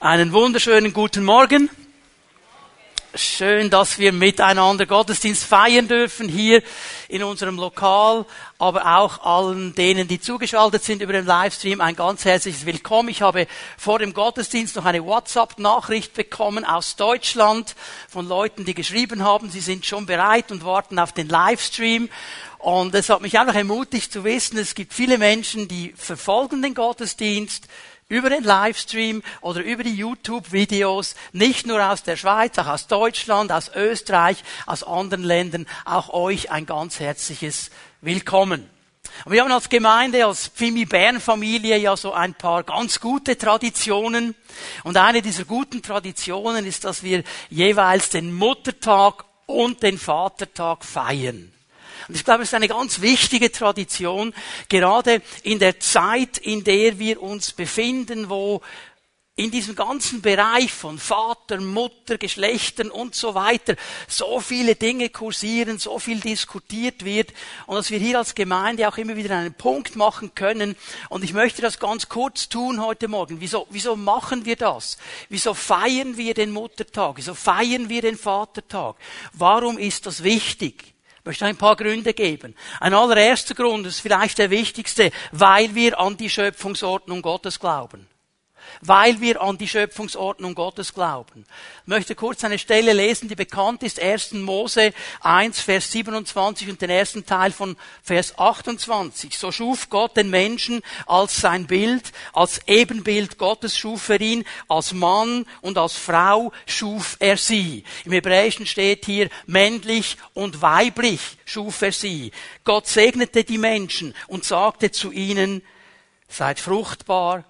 Einen wunderschönen guten Morgen. Schön, dass wir miteinander Gottesdienst feiern dürfen hier in unserem Lokal, aber auch allen denen, die zugeschaltet sind über den Livestream, ein ganz herzliches Willkommen. Ich habe vor dem Gottesdienst noch eine WhatsApp-Nachricht bekommen aus Deutschland von Leuten, die geschrieben haben, sie sind schon bereit und warten auf den Livestream. Und es hat mich einfach ermutigt zu wissen, es gibt viele Menschen, die verfolgen den Gottesdienst, über den Livestream oder über die YouTube-Videos, nicht nur aus der Schweiz, auch aus Deutschland, aus Österreich, aus anderen Ländern, auch euch ein ganz herzliches Willkommen. Und wir haben als Gemeinde, als Pfimi Bern Familie ja so ein paar ganz gute Traditionen. Und eine dieser guten Traditionen ist, dass wir jeweils den Muttertag und den Vatertag feiern. Und ich glaube, es ist eine ganz wichtige Tradition, gerade in der Zeit, in der wir uns befinden, wo in diesem ganzen Bereich von Vater, Mutter, Geschlechtern und so weiter so viele Dinge kursieren, so viel diskutiert wird und dass wir hier als Gemeinde auch immer wieder einen Punkt machen können. Und ich möchte das ganz kurz tun heute Morgen. Wieso, wieso machen wir das? Wieso feiern wir den Muttertag? Wieso feiern wir den Vatertag? Warum ist das wichtig? Möchte ein paar Gründe geben. Ein allererster Grund ist vielleicht der wichtigste, weil wir an die Schöpfungsordnung Gottes glauben weil wir an die Schöpfungsordnung Gottes glauben. Ich möchte kurz eine Stelle lesen, die bekannt ist, 1. Mose 1, Vers 27 und den ersten Teil von Vers 28. So schuf Gott den Menschen als sein Bild, als Ebenbild Gottes schuf er ihn, als Mann und als Frau schuf er sie. Im Hebräischen steht hier männlich und weiblich schuf er sie. Gott segnete die Menschen und sagte zu ihnen, seid fruchtbar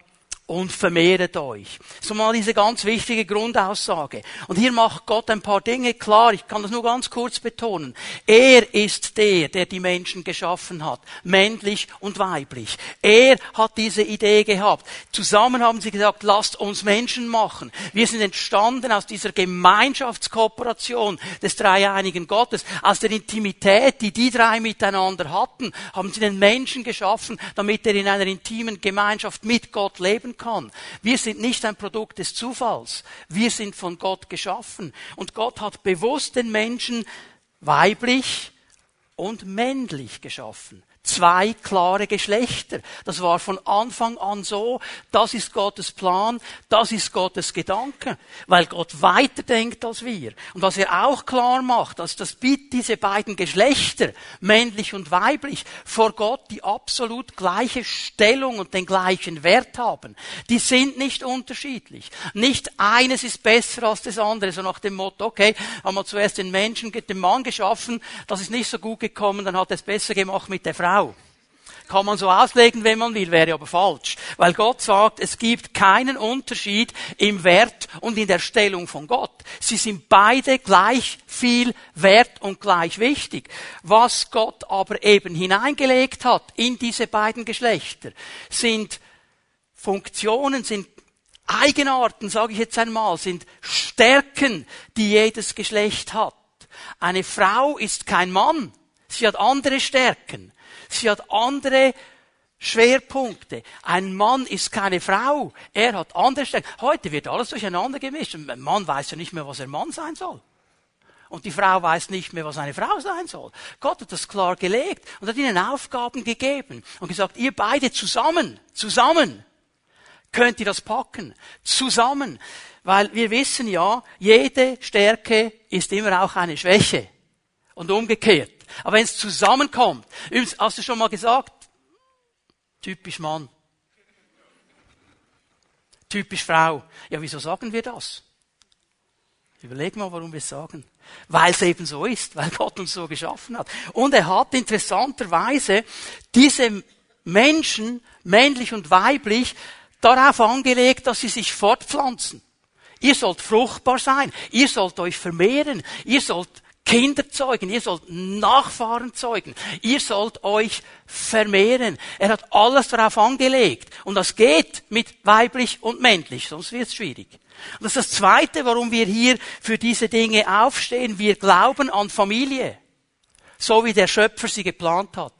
und vermehret euch. So mal diese ganz wichtige Grundaussage. Und hier macht Gott ein paar Dinge klar. Ich kann das nur ganz kurz betonen. Er ist der, der die Menschen geschaffen hat. Männlich und weiblich. Er hat diese Idee gehabt. Zusammen haben sie gesagt, lasst uns Menschen machen. Wir sind entstanden aus dieser Gemeinschaftskooperation des dreieinigen Gottes. Aus der Intimität, die die drei miteinander hatten, haben sie den Menschen geschaffen, damit er in einer intimen Gemeinschaft mit Gott leben kann. Wir sind nicht ein Produkt des Zufalls. Wir sind von Gott geschaffen. Und Gott hat bewusst den Menschen weiblich und männlich geschaffen zwei klare Geschlechter. Das war von Anfang an so. Das ist Gottes Plan. Das ist Gottes Gedanke. Weil Gott weiter denkt als wir. Und was er auch klar macht, dass das diese beiden Geschlechter, männlich und weiblich, vor Gott die absolut gleiche Stellung und den gleichen Wert haben. Die sind nicht unterschiedlich. Nicht eines ist besser als das andere. So nach dem Motto, okay, haben wir zuerst den Menschen, den Mann geschaffen, das ist nicht so gut gekommen, dann hat er es besser gemacht mit der Frau. Frau. Kann man so auslegen, wenn man will, wäre aber falsch. Weil Gott sagt, es gibt keinen Unterschied im Wert und in der Stellung von Gott. Sie sind beide gleich viel wert und gleich wichtig. Was Gott aber eben hineingelegt hat in diese beiden Geschlechter, sind Funktionen, sind Eigenarten, sage ich jetzt einmal, sind Stärken, die jedes Geschlecht hat. Eine Frau ist kein Mann. Sie hat andere Stärken. Sie hat andere Schwerpunkte. Ein Mann ist keine Frau. Er hat andere Stärken. Heute wird alles durcheinander gemischt. Ein Mann weiß ja nicht mehr, was er Mann sein soll. Und die Frau weiß nicht mehr, was eine Frau sein soll. Gott hat das klar gelegt und hat ihnen Aufgaben gegeben und gesagt, ihr beide zusammen, zusammen könnt ihr das packen. Zusammen. Weil wir wissen ja, jede Stärke ist immer auch eine Schwäche. Und umgekehrt. Aber wenn es zusammenkommt, übrigens, hast du schon mal gesagt, typisch Mann, typisch Frau. Ja, wieso sagen wir das? Überleg mal, warum wir es sagen. Weil es eben so ist, weil Gott uns so geschaffen hat. Und er hat interessanterweise diese Menschen, männlich und weiblich, darauf angelegt, dass sie sich fortpflanzen. Ihr sollt fruchtbar sein. Ihr sollt euch vermehren. Ihr sollt Kinder zeugen, ihr sollt Nachfahren zeugen, ihr sollt euch vermehren. Er hat alles darauf angelegt. Und das geht mit weiblich und männlich, sonst wird es schwierig. Und das ist das Zweite, warum wir hier für diese Dinge aufstehen. Wir glauben an Familie. So wie der Schöpfer sie geplant hat.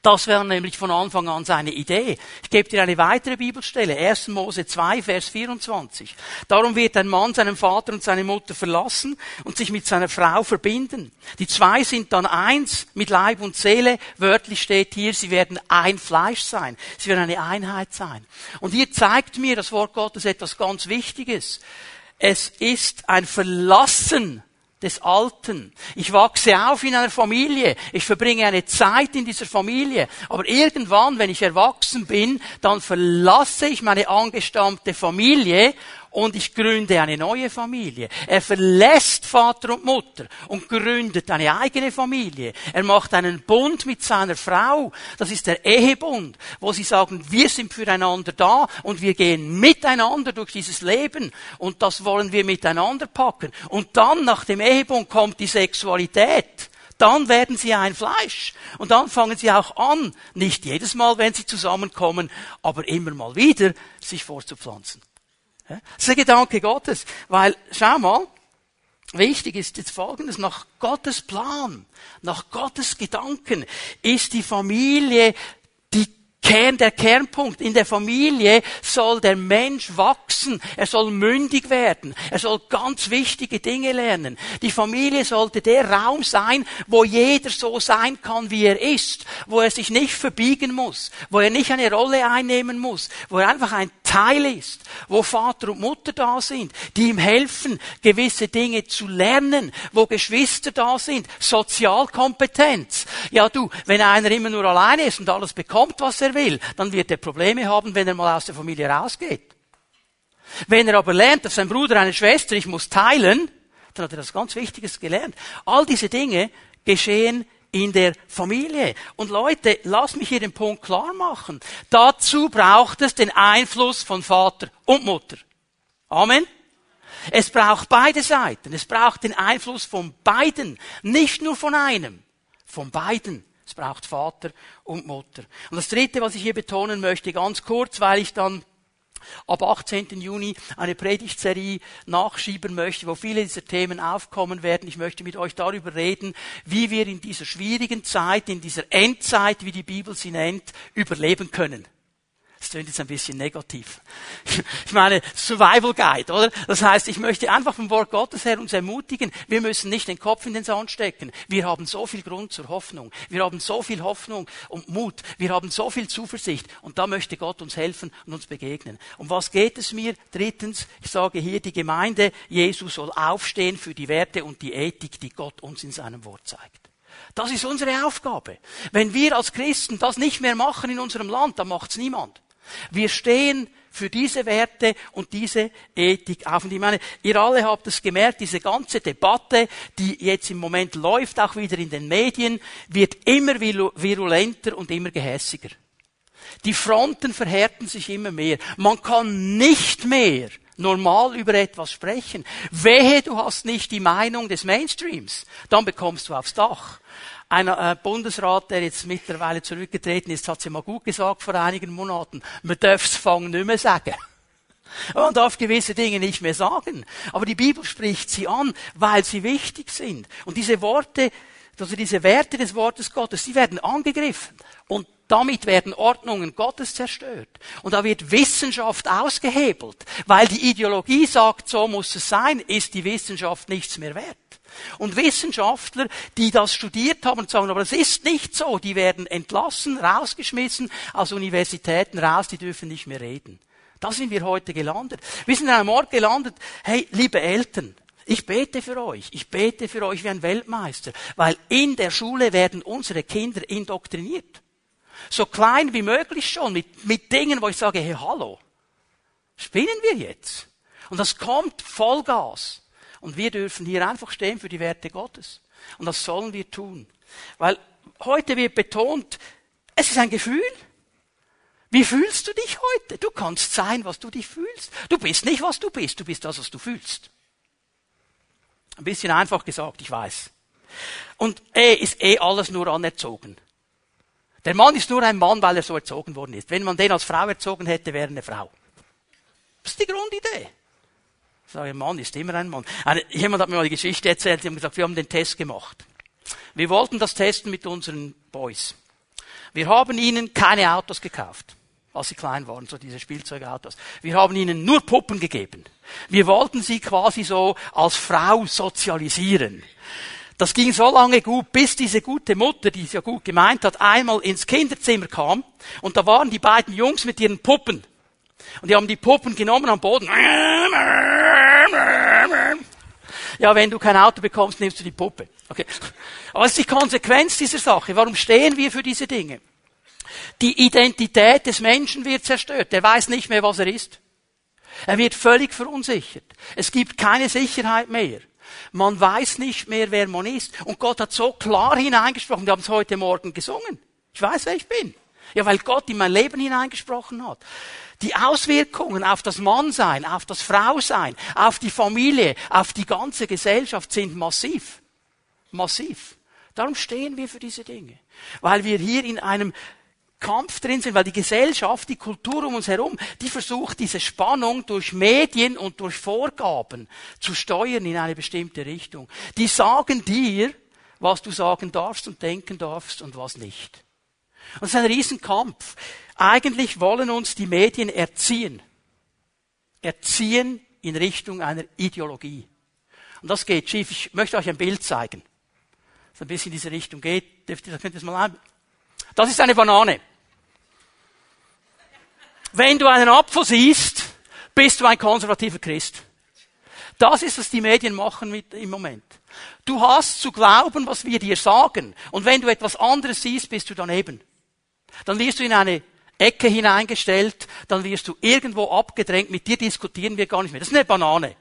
Das wäre nämlich von Anfang an seine Idee. Ich gebe dir eine weitere Bibelstelle. 1. Mose 2, Vers 24. Darum wird ein Mann seinen Vater und seine Mutter verlassen und sich mit seiner Frau verbinden. Die zwei sind dann eins mit Leib und Seele. Wörtlich steht hier, sie werden ein Fleisch sein. Sie werden eine Einheit sein. Und hier zeigt mir das Wort Gottes etwas ganz Wichtiges. Es ist ein Verlassen des Alten. Ich wachse auf in einer Familie. Ich verbringe eine Zeit in dieser Familie. Aber irgendwann, wenn ich erwachsen bin, dann verlasse ich meine angestammte Familie und ich gründe eine neue Familie. Er verlässt Vater und Mutter und gründet eine eigene Familie. Er macht einen Bund mit seiner Frau. Das ist der Ehebund, wo sie sagen, wir sind füreinander da und wir gehen miteinander durch dieses Leben und das wollen wir miteinander packen. Und dann nach dem Ehebund kommt die Sexualität dann werden sie ein Fleisch. Und dann fangen sie auch an, nicht jedes Mal, wenn sie zusammenkommen, aber immer mal wieder, sich vorzupflanzen. Das ist der Gedanke Gottes. Weil, schau mal, wichtig ist jetzt Folgendes, nach Gottes Plan, nach Gottes Gedanken ist die Familie Kern, der Kernpunkt. In der Familie soll der Mensch wachsen. Er soll mündig werden. Er soll ganz wichtige Dinge lernen. Die Familie sollte der Raum sein, wo jeder so sein kann, wie er ist. Wo er sich nicht verbiegen muss. Wo er nicht eine Rolle einnehmen muss. Wo er einfach ein Teil ist. Wo Vater und Mutter da sind. Die ihm helfen, gewisse Dinge zu lernen. Wo Geschwister da sind. Sozialkompetenz. Ja du, wenn einer immer nur alleine ist und alles bekommt, was er will, dann wird er Probleme haben, wenn er mal aus der Familie rausgeht. Wenn er aber lernt, dass sein Bruder eine Schwester, ich muss teilen, dann hat er das ganz Wichtiges gelernt. All diese Dinge geschehen in der Familie. Und Leute, lasst mich hier den Punkt klar machen. Dazu braucht es den Einfluss von Vater und Mutter. Amen. Es braucht beide Seiten. Es braucht den Einfluss von beiden. Nicht nur von einem. Von beiden. Es braucht Vater und Mutter. Und das Dritte, was ich hier betonen möchte, ganz kurz, weil ich dann ab 18. Juni eine Predigtserie nachschieben möchte, wo viele dieser Themen aufkommen werden. Ich möchte mit euch darüber reden, wie wir in dieser schwierigen Zeit, in dieser Endzeit, wie die Bibel sie nennt, überleben können. Das klingt jetzt ein bisschen negativ. Ich meine, Survival Guide, oder? Das heißt, ich möchte einfach vom Wort Gottes her uns ermutigen, wir müssen nicht den Kopf in den Sand stecken. Wir haben so viel Grund zur Hoffnung. Wir haben so viel Hoffnung und Mut. Wir haben so viel Zuversicht. Und da möchte Gott uns helfen und uns begegnen. Um was geht es mir? Drittens, ich sage hier, die Gemeinde Jesus soll aufstehen für die Werte und die Ethik, die Gott uns in seinem Wort zeigt. Das ist unsere Aufgabe. Wenn wir als Christen das nicht mehr machen in unserem Land, dann macht's niemand. Wir stehen für diese Werte und diese Ethik auf. Und ich meine, ihr alle habt es gemerkt, diese ganze Debatte, die jetzt im Moment läuft, auch wieder in den Medien, wird immer virulenter und immer gehässiger. Die Fronten verhärten sich immer mehr. Man kann nicht mehr normal über etwas sprechen. Wehe, du hast nicht die Meinung des Mainstreams. Dann bekommst du aufs Dach. Ein äh, Bundesrat, der jetzt mittlerweile zurückgetreten ist, hat sie mal gut gesagt vor einigen Monaten, man darf es Fang nicht mehr sagen. Man darf gewisse Dinge nicht mehr sagen. Aber die Bibel spricht sie an, weil sie wichtig sind. Und diese Worte, also diese Werte des Wortes Gottes, die werden angegriffen. Und damit werden Ordnungen Gottes zerstört. Und da wird Wissenschaft ausgehebelt. Weil die Ideologie sagt, so muss es sein, ist die Wissenschaft nichts mehr wert. Und Wissenschaftler, die das studiert haben sagen, aber es ist nicht so, die werden entlassen, rausgeschmissen, aus Universitäten raus, die dürfen nicht mehr reden. Da sind wir heute gelandet. Wir sind an einem Ort gelandet, hey, liebe Eltern, ich bete für euch. Ich bete für euch wie ein Weltmeister. Weil in der Schule werden unsere Kinder indoktriniert. So klein wie möglich schon, mit, mit Dingen, wo ich sage, hey, hallo. Spinnen wir jetzt? Und das kommt Vollgas. Und wir dürfen hier einfach stehen für die Werte Gottes. Und das sollen wir tun. Weil heute wird betont, es ist ein Gefühl. Wie fühlst du dich heute? Du kannst sein, was du dich fühlst. Du bist nicht, was du bist. Du bist das, was du fühlst. Ein bisschen einfach gesagt, ich weiß. Und eh ist eh alles nur anerzogen. Der Mann ist nur ein Mann, weil er so erzogen worden ist. Wenn man den als Frau erzogen hätte, wäre er eine Frau. Das ist die Grundidee. Ich sage, ein Mann ist immer ein Mann. Jemand hat mir mal die Geschichte erzählt, die haben gesagt, wir haben den Test gemacht. Wir wollten das testen mit unseren Boys. Wir haben ihnen keine Autos gekauft, als sie klein waren, so diese Spielzeugautos. Wir haben ihnen nur Puppen gegeben. Wir wollten sie quasi so als Frau sozialisieren. Das ging so lange gut, bis diese gute Mutter, die es ja gut gemeint hat, einmal ins Kinderzimmer kam und da waren die beiden Jungs mit ihren Puppen. Und die haben die Puppen genommen am Boden. Ja, wenn du kein Auto bekommst, nimmst du die Puppe. Okay. Aber was ist die Konsequenz dieser Sache? Warum stehen wir für diese Dinge? Die Identität des Menschen wird zerstört. Er weiß nicht mehr, was er ist. Er wird völlig verunsichert. Es gibt keine Sicherheit mehr. Man weiß nicht mehr, wer man ist. Und Gott hat so klar hineingesprochen. Wir haben es heute Morgen gesungen. Ich weiß, wer ich bin. Ja, weil Gott in mein Leben hineingesprochen hat. Die Auswirkungen auf das Mannsein, auf das Frausein, auf die Familie, auf die ganze Gesellschaft sind massiv. Massiv. Darum stehen wir für diese Dinge. Weil wir hier in einem Kampf drin sind, weil die Gesellschaft, die Kultur um uns herum, die versucht, diese Spannung durch Medien und durch Vorgaben zu steuern in eine bestimmte Richtung. Die sagen dir, was du sagen darfst und denken darfst und was nicht. Und das ist ein Riesenkampf. Eigentlich wollen uns die Medien erziehen. Erziehen in Richtung einer Ideologie. Und das geht schief. Ich möchte euch ein Bild zeigen. Das ein bisschen in diese Richtung geht. Das könnt ihr das mal. Das ist eine Banane. Wenn du einen Apfel siehst, bist du ein konservativer Christ. Das ist, was die Medien machen mit, im Moment. Du hast zu glauben, was wir dir sagen. Und wenn du etwas anderes siehst, bist du daneben. Dann wirst du in eine Ecke hineingestellt, dann wirst du irgendwo abgedrängt, mit dir diskutieren wir gar nicht mehr. Das ist eine Banane.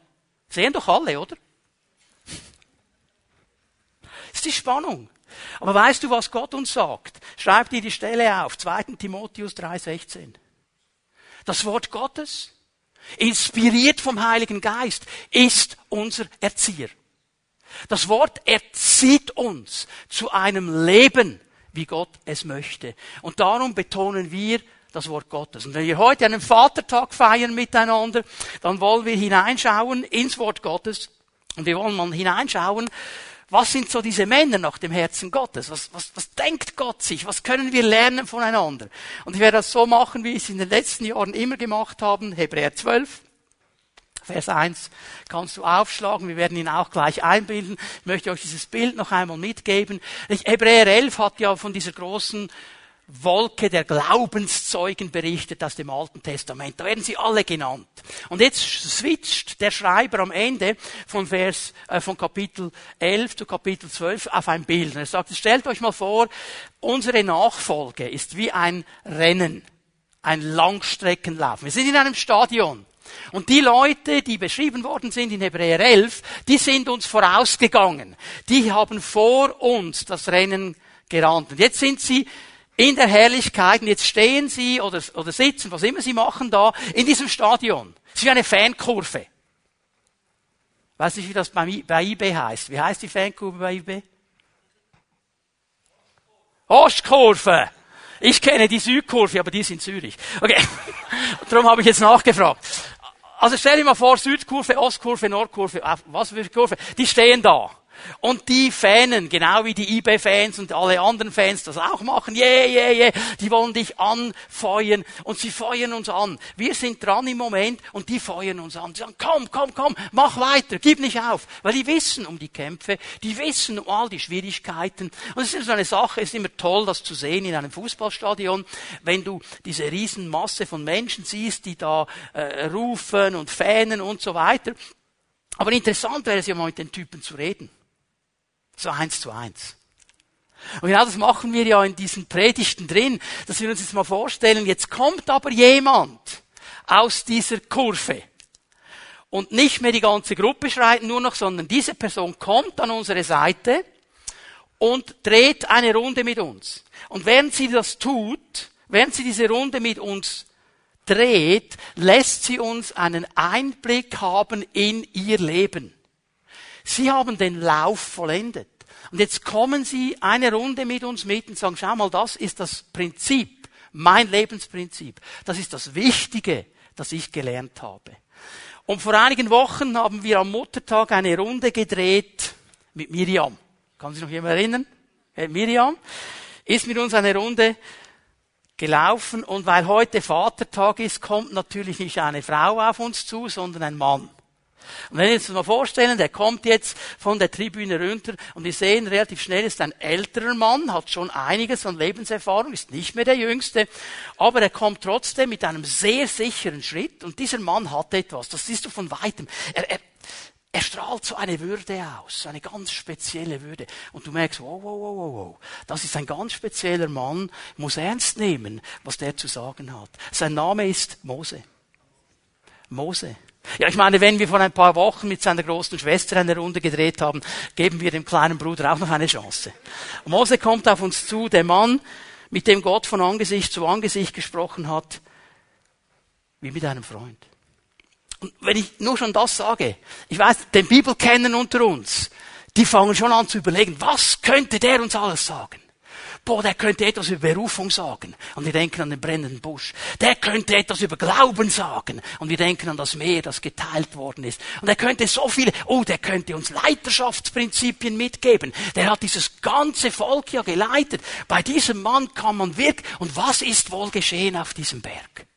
Sehen doch alle, oder? Das ist die Spannung. Aber weißt du, was Gott uns sagt? Schreib dir die Stelle auf, 2. Timotheus 3,16. Das Wort Gottes, inspiriert vom Heiligen Geist, ist unser Erzieher. Das Wort erzieht uns zu einem Leben, wie Gott es möchte. Und darum betonen wir das Wort Gottes. Und wenn wir heute einen Vatertag feiern miteinander, dann wollen wir hineinschauen ins Wort Gottes. Und wir wollen mal hineinschauen, was sind so diese Männer nach dem Herzen Gottes? Was, was, was denkt Gott sich? Was können wir lernen voneinander? Und ich werde das so machen, wie ich es in den letzten Jahren immer gemacht habe. Hebräer 12. Vers 1 kannst du aufschlagen. Wir werden ihn auch gleich einbilden. Ich möchte euch dieses Bild noch einmal mitgeben. Hebräer 11 hat ja von dieser großen Wolke der Glaubenszeugen berichtet aus dem Alten Testament. Da werden sie alle genannt. Und jetzt switcht der Schreiber am Ende von Vers, äh, von Kapitel 11 zu Kapitel 12 auf ein Bild. Und er sagt, stellt euch mal vor, unsere Nachfolge ist wie ein Rennen, ein Langstreckenlauf. Wir sind in einem Stadion. Und die Leute, die beschrieben worden sind in Hebräer 11, die sind uns vorausgegangen. Die haben vor uns das Rennen gerannt. Und jetzt sind sie in der Herrlichkeit und jetzt stehen sie oder, oder sitzen, was immer sie machen da, in diesem Stadion. Es ist wie eine Fankurve. Weiß nicht, wie das bei, bei eBay heißt. Wie heißt die Fankurve bei eBay? Ostkurve. Ich kenne die Südkurve, aber die ist in Zürich. Okay. Darum habe ich jetzt nachgefragt. Also stell dir mal vor, Südkurve, Ostkurve, Nordkurve, was für Kurve, die stehen da. Und die Fänen, genau wie die eBay-Fans und alle anderen Fans das auch machen, yeah, yeah, yeah, die wollen dich anfeuern und sie feuern uns an. Wir sind dran im Moment und die feuern uns an. Die sagen, komm, komm, komm, mach weiter, gib nicht auf. Weil die wissen um die Kämpfe, die wissen um all die Schwierigkeiten. Und es ist so eine Sache, es ist immer toll, das zu sehen in einem Fußballstadion, wenn du diese Riesenmasse von Menschen siehst, die da äh, rufen und fähnen und so weiter. Aber interessant wäre es ja mal mit den Typen zu reden. So eins zu eins. Und genau das machen wir ja in diesen Predigten drin, dass wir uns jetzt mal vorstellen, jetzt kommt aber jemand aus dieser Kurve. Und nicht mehr die ganze Gruppe schreit nur noch, sondern diese Person kommt an unsere Seite und dreht eine Runde mit uns. Und während sie das tut, während sie diese Runde mit uns dreht, lässt sie uns einen Einblick haben in ihr Leben. Sie haben den Lauf vollendet. Und jetzt kommen Sie eine Runde mit uns mit und sagen, schau mal, das ist das Prinzip, mein Lebensprinzip. Das ist das Wichtige, das ich gelernt habe. Und vor einigen Wochen haben wir am Muttertag eine Runde gedreht mit Miriam. Kann sich noch jemand erinnern? äh, Miriam, ist mit uns eine Runde gelaufen und weil heute Vatertag ist, kommt natürlich nicht eine Frau auf uns zu, sondern ein Mann. Und wenn wir uns mal vorstellen, der kommt jetzt von der Tribüne runter und wir sehen relativ schnell, ist ein älterer Mann, hat schon einiges an Lebenserfahrung, ist nicht mehr der Jüngste, aber er kommt trotzdem mit einem sehr sicheren Schritt und dieser Mann hat etwas, das siehst du von weitem. Er, er, er strahlt so eine Würde aus, eine ganz spezielle Würde. Und du merkst, wow, wow, wow, wow, wow, das ist ein ganz spezieller Mann, muss ernst nehmen, was der zu sagen hat. Sein Name ist Mose. Mose. Ja, ich meine, wenn wir vor ein paar Wochen mit seiner großen Schwester eine Runde gedreht haben, geben wir dem kleinen Bruder auch noch eine Chance. Mose kommt auf uns zu, der Mann, mit dem Gott von Angesicht zu Angesicht gesprochen hat, wie mit einem Freund. Und wenn ich nur schon das sage, ich weiß, den Bibelkenner unter uns, die fangen schon an zu überlegen, was könnte der uns alles sagen? Boah, der könnte etwas über Berufung sagen. Und wir denken an den brennenden Busch. Der könnte etwas über Glauben sagen. Und wir denken an das Meer, das geteilt worden ist. Und er könnte so viele, oh, der könnte uns Leiterschaftsprinzipien mitgeben. Der hat dieses ganze Volk ja geleitet. Bei diesem Mann kann man wirken. Und was ist wohl geschehen auf diesem Berg?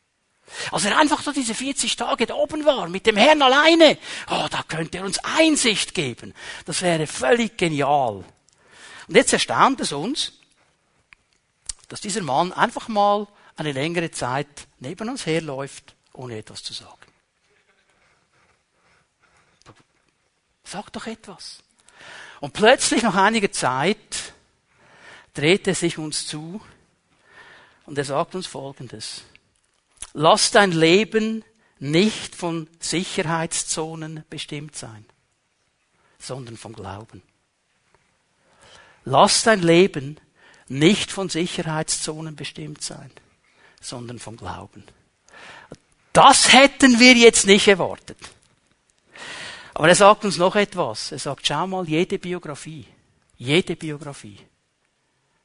Als er einfach so diese 40 Tage da oben war, mit dem Herrn alleine, oh, da könnte er uns Einsicht geben. Das wäre völlig genial. Und jetzt erstaunt es uns, dass dieser Mann einfach mal eine längere Zeit neben uns herläuft, ohne etwas zu sagen. Sag doch etwas. Und plötzlich nach einiger Zeit dreht er sich uns zu und er sagt uns Folgendes. Lass dein Leben nicht von Sicherheitszonen bestimmt sein, sondern vom Glauben. Lass dein Leben nicht von Sicherheitszonen bestimmt sein, sondern vom Glauben. Das hätten wir jetzt nicht erwartet. Aber er sagt uns noch etwas. Er sagt, schau mal, jede Biografie, jede Biografie,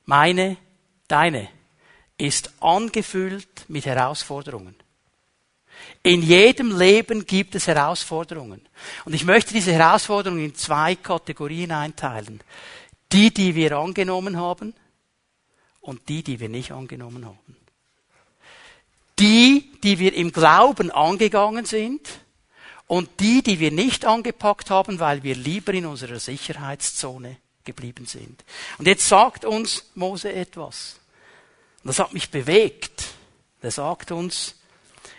meine, deine, ist angefüllt mit Herausforderungen. In jedem Leben gibt es Herausforderungen. Und ich möchte diese Herausforderungen in zwei Kategorien einteilen. Die, die wir angenommen haben und die, die wir nicht angenommen haben. Die, die wir im Glauben angegangen sind und die, die wir nicht angepackt haben, weil wir lieber in unserer Sicherheitszone geblieben sind. Und jetzt sagt uns Mose etwas. Und das hat mich bewegt. Er sagt uns,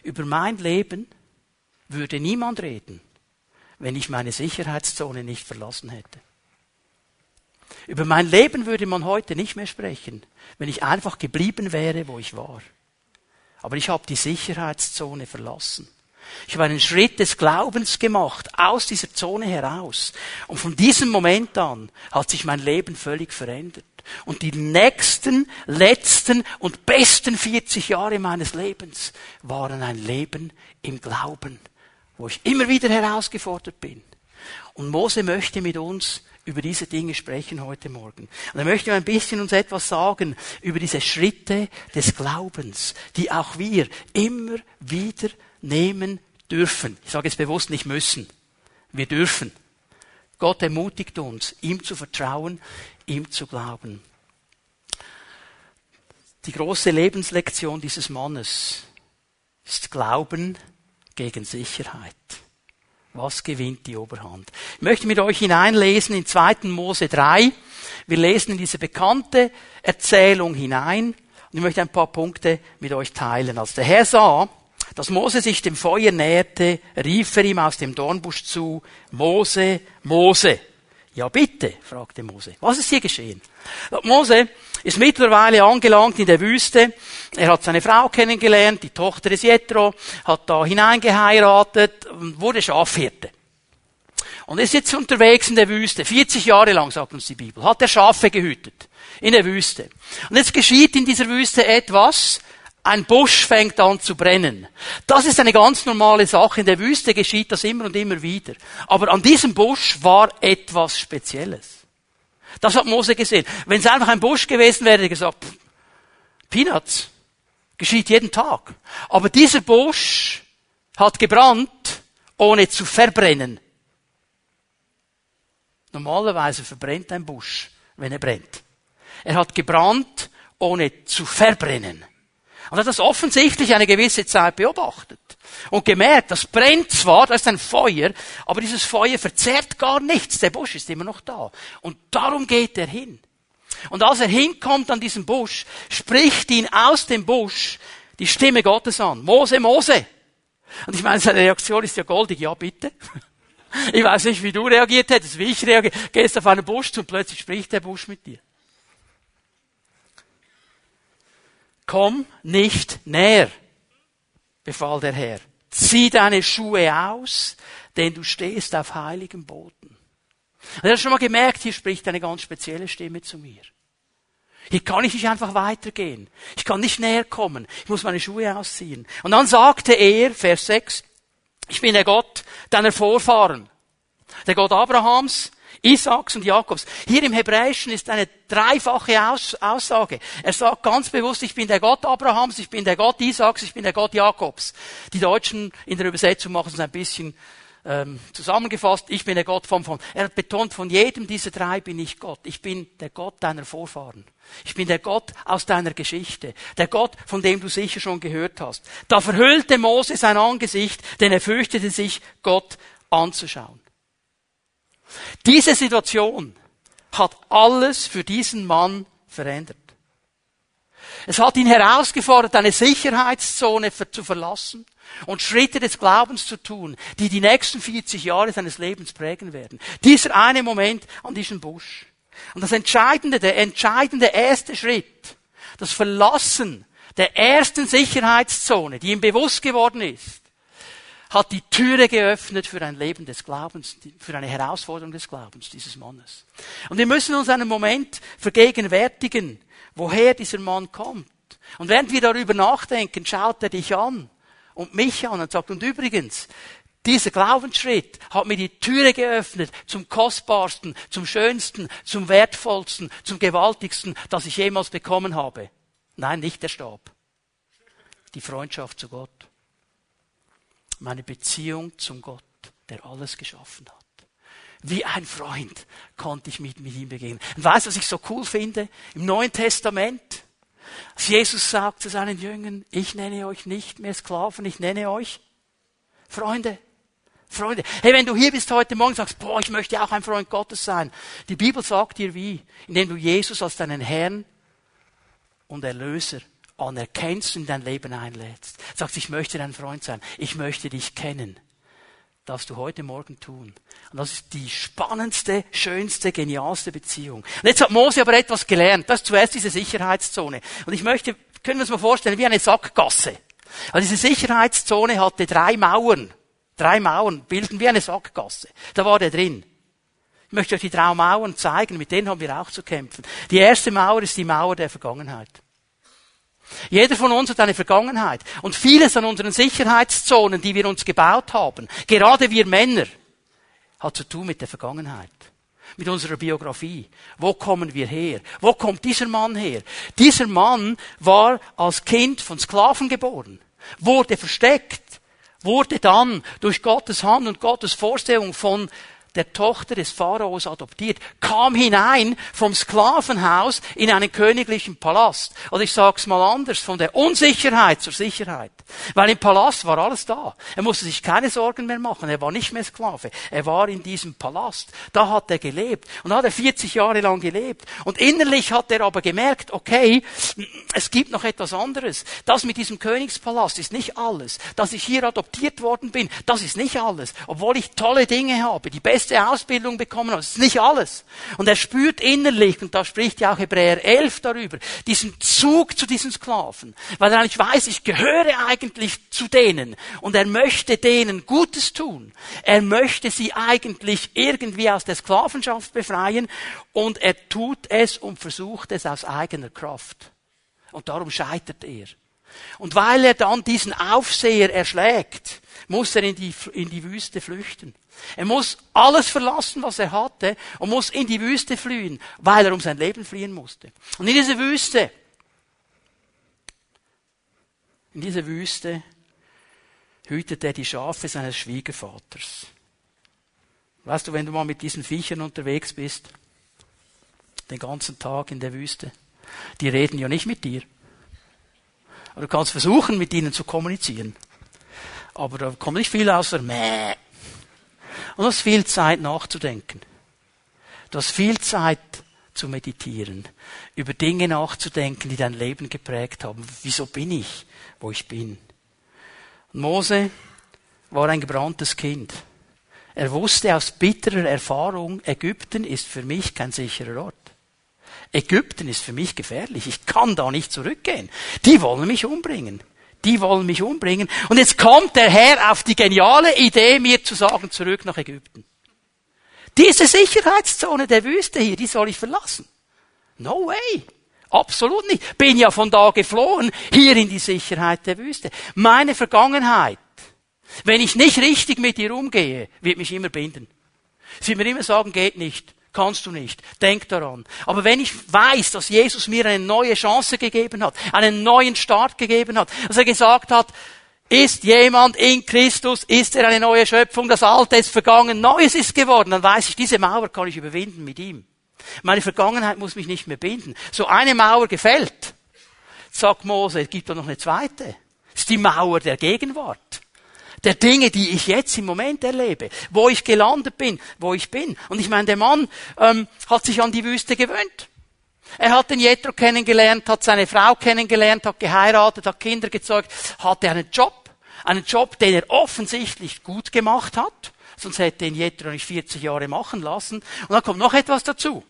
über mein Leben würde niemand reden, wenn ich meine Sicherheitszone nicht verlassen hätte. Über mein Leben würde man heute nicht mehr sprechen, wenn ich einfach geblieben wäre, wo ich war. Aber ich habe die Sicherheitszone verlassen. Ich habe einen Schritt des Glaubens gemacht, aus dieser Zone heraus. Und von diesem Moment an hat sich mein Leben völlig verändert. Und die nächsten, letzten und besten 40 Jahre meines Lebens waren ein Leben im Glauben, wo ich immer wieder herausgefordert bin. Und Mose möchte mit uns über diese Dinge sprechen heute Morgen. Und er möchte ein bisschen uns etwas sagen über diese Schritte des Glaubens, die auch wir immer wieder nehmen dürfen. Ich sage jetzt bewusst nicht müssen. Wir dürfen. Gott ermutigt uns, ihm zu vertrauen, ihm zu glauben. Die große Lebenslektion dieses Mannes ist Glauben gegen Sicherheit. Was gewinnt die Oberhand? Ich möchte mit euch hineinlesen in 2. Mose 3. Wir lesen in diese bekannte Erzählung hinein und ich möchte ein paar Punkte mit euch teilen. Als der Herr sah, dass Mose sich dem Feuer näherte, rief er ihm aus dem Dornbusch zu, Mose, Mose. Ja bitte, fragte Mose. Was ist hier geschehen? Mose ist mittlerweile angelangt in der Wüste. Er hat seine Frau kennengelernt, die Tochter des Jethro, hat da hineingeheiratet und wurde Schafhirte. Und ist jetzt unterwegs in der Wüste, 40 Jahre lang, sagt uns die Bibel, hat er Schafe gehütet. In der Wüste. Und jetzt geschieht in dieser Wüste etwas, ein Busch fängt an zu brennen. Das ist eine ganz normale Sache. In der Wüste geschieht das immer und immer wieder. Aber an diesem Busch war etwas Spezielles. Das hat Mose gesehen. Wenn es einfach ein Busch gewesen wäre, hätte er gesagt, Peanuts. Geschieht jeden Tag. Aber dieser Busch hat gebrannt, ohne zu verbrennen. Normalerweise verbrennt ein Busch, wenn er brennt. er hat gebrannt, ohne zu verbrennen. Und er hat das offensichtlich eine gewisse Zeit beobachtet und gemerkt, das brennt zwar, da ist ein Feuer, aber dieses Feuer verzehrt gar nichts. Der Busch ist immer noch da. Und darum geht er hin. Und als er hinkommt an diesen Busch, spricht ihn aus dem Busch die Stimme Gottes an. Mose, Mose. Und ich meine, seine Reaktion ist ja goldig. Ja, bitte. Ich weiß nicht, wie du reagiert hättest, wie ich reagiere. Gehst auf einen Busch und plötzlich spricht der Busch mit dir. Komm nicht näher, befahl der Herr. Zieh deine Schuhe aus, denn du stehst auf heiligem Boden. Und er hat schon mal gemerkt, hier spricht eine ganz spezielle Stimme zu mir. Hier kann ich nicht einfach weitergehen. Ich kann nicht näher kommen. Ich muss meine Schuhe ausziehen. Und dann sagte er, Vers 6, ich bin der Gott deiner Vorfahren. Der Gott Abrahams, Isaaks und Jakobs. Hier im Hebräischen ist eine dreifache Aussage. Er sagt ganz bewusst, ich bin der Gott Abrahams, ich bin der Gott Isaaks, ich bin der Gott Jakobs. Die Deutschen in der Übersetzung machen es ein bisschen ähm, zusammengefasst, ich bin der Gott vom von. Er betont, von jedem dieser drei bin ich Gott. Ich bin der Gott deiner Vorfahren. Ich bin der Gott aus deiner Geschichte. Der Gott, von dem du sicher schon gehört hast. Da verhüllte Mose sein Angesicht, denn er fürchtete sich, Gott anzuschauen. Diese Situation hat alles für diesen Mann verändert. Es hat ihn herausgefordert, eine Sicherheitszone zu verlassen und Schritte des Glaubens zu tun, die die nächsten 40 Jahre seines Lebens prägen werden. Dieser eine Moment an diesem Busch. Und das entscheidende, der entscheidende erste Schritt, das Verlassen der ersten Sicherheitszone, die ihm bewusst geworden ist, hat die Türe geöffnet für ein Leben des Glaubens, für eine Herausforderung des Glaubens dieses Mannes. Und wir müssen uns einen Moment vergegenwärtigen, woher dieser Mann kommt. Und während wir darüber nachdenken, schaut er dich an und mich an und sagt, und übrigens, dieser Glaubensschritt hat mir die Türe geöffnet zum kostbarsten, zum schönsten, zum wertvollsten, zum gewaltigsten, das ich jemals bekommen habe. Nein, nicht der Stab. Die Freundschaft zu Gott. Meine Beziehung zum Gott, der alles geschaffen hat. Wie ein Freund konnte ich mit, ihm begegnen. Und weißt du, was ich so cool finde? Im Neuen Testament, als Jesus sagt zu seinen Jüngern, ich nenne euch nicht mehr Sklaven, ich nenne euch Freunde. Freunde. Hey, wenn du hier bist heute Morgen sagst, boah, ich möchte auch ein Freund Gottes sein. Die Bibel sagt dir wie, indem du Jesus als deinen Herrn und Erlöser anerkennst und in dein Leben einlädst. Sagst, ich möchte dein Freund sein. Ich möchte dich kennen. Darfst du heute Morgen tun. Und das ist die spannendste, schönste, genialste Beziehung. Und jetzt hat Mose aber etwas gelernt. Das ist zuerst diese Sicherheitszone. Und ich möchte, können wir uns mal vorstellen, wie eine Sackgasse. Also diese Sicherheitszone hatte drei Mauern. Drei Mauern bilden wie eine Sackgasse. Da war der drin. Ich möchte euch die drei Mauern zeigen, mit denen haben wir auch zu kämpfen. Die erste Mauer ist die Mauer der Vergangenheit. Jeder von uns hat eine Vergangenheit. Und vieles an unseren Sicherheitszonen, die wir uns gebaut haben, gerade wir Männer, hat zu tun mit der Vergangenheit. Mit unserer Biografie. Wo kommen wir her? Wo kommt dieser Mann her? Dieser Mann war als Kind von Sklaven geboren, wurde versteckt, wurde dann durch Gottes Hand und Gottes Vorstellung von der Tochter des Pharaos adoptiert, kam hinein vom Sklavenhaus in einen königlichen Palast. Oder ich sag's mal anders, von der Unsicherheit zur Sicherheit. Weil im Palast war alles da. Er musste sich keine Sorgen mehr machen. Er war nicht mehr Sklave. Er war in diesem Palast. Da hat er gelebt. Und da hat er 40 Jahre lang gelebt. Und innerlich hat er aber gemerkt, okay, es gibt noch etwas anderes. Das mit diesem Königspalast ist nicht alles. Dass ich hier adoptiert worden bin, das ist nicht alles. Obwohl ich tolle Dinge habe, die beste Ausbildung bekommen habe, das ist nicht alles. Und er spürt innerlich, und da spricht ja auch Hebräer 11 darüber, diesen Zug zu diesen Sklaven. Weil er eigentlich weiß, ich gehöre eigentlich zu denen und er möchte denen Gutes tun. Er möchte sie eigentlich irgendwie aus der Sklavenschaft befreien und er tut es und versucht es aus eigener Kraft. Und darum scheitert er. Und weil er dann diesen Aufseher erschlägt, muss er in die, in die Wüste flüchten. Er muss alles verlassen, was er hatte, und muss in die Wüste fliehen, weil er um sein Leben fliehen musste. Und in dieser Wüste in dieser Wüste hütet er die Schafe seines Schwiegervaters. Weißt du, wenn du mal mit diesen Viechern unterwegs bist, den ganzen Tag in der Wüste. Die reden ja nicht mit dir. Du kannst versuchen, mit ihnen zu kommunizieren. Aber da kommt nicht viel außer Mäh. Und du hast viel Zeit nachzudenken. Du hast viel Zeit zu meditieren, über Dinge nachzudenken, die dein Leben geprägt haben. Wieso bin ich, wo ich bin? Und Mose war ein gebranntes Kind. Er wusste aus bitterer Erfahrung, Ägypten ist für mich kein sicherer Ort. Ägypten ist für mich gefährlich. Ich kann da nicht zurückgehen. Die wollen mich umbringen. Die wollen mich umbringen. Und jetzt kommt der Herr auf die geniale Idee, mir zu sagen, zurück nach Ägypten. Diese Sicherheitszone der Wüste hier, die soll ich verlassen. No way. Absolut nicht. Bin ja von da geflohen, hier in die Sicherheit der Wüste. Meine Vergangenheit, wenn ich nicht richtig mit ihr umgehe, wird mich immer binden. Sie wird mir immer sagen, geht nicht. Kannst du nicht. Denk daran. Aber wenn ich weiß, dass Jesus mir eine neue Chance gegeben hat, einen neuen Start gegeben hat, dass er gesagt hat, ist jemand in Christus, ist er eine neue Schöpfung, das Alte ist vergangen, Neues ist geworden, dann weiß ich, diese Mauer kann ich überwinden mit ihm. Meine Vergangenheit muss mich nicht mehr binden. So eine Mauer gefällt, sagt Mose, es gibt doch noch eine zweite. Das ist die Mauer der Gegenwart der Dinge, die ich jetzt im Moment erlebe, wo ich gelandet bin, wo ich bin. Und ich meine, der Mann ähm, hat sich an die Wüste gewöhnt. Er hat den Jethro kennengelernt, hat seine Frau kennengelernt, hat geheiratet, hat Kinder gezeugt, hatte einen Job, einen Job, den er offensichtlich gut gemacht hat, sonst hätte ihn Jethro nicht 40 Jahre machen lassen. Und dann kommt noch etwas dazu.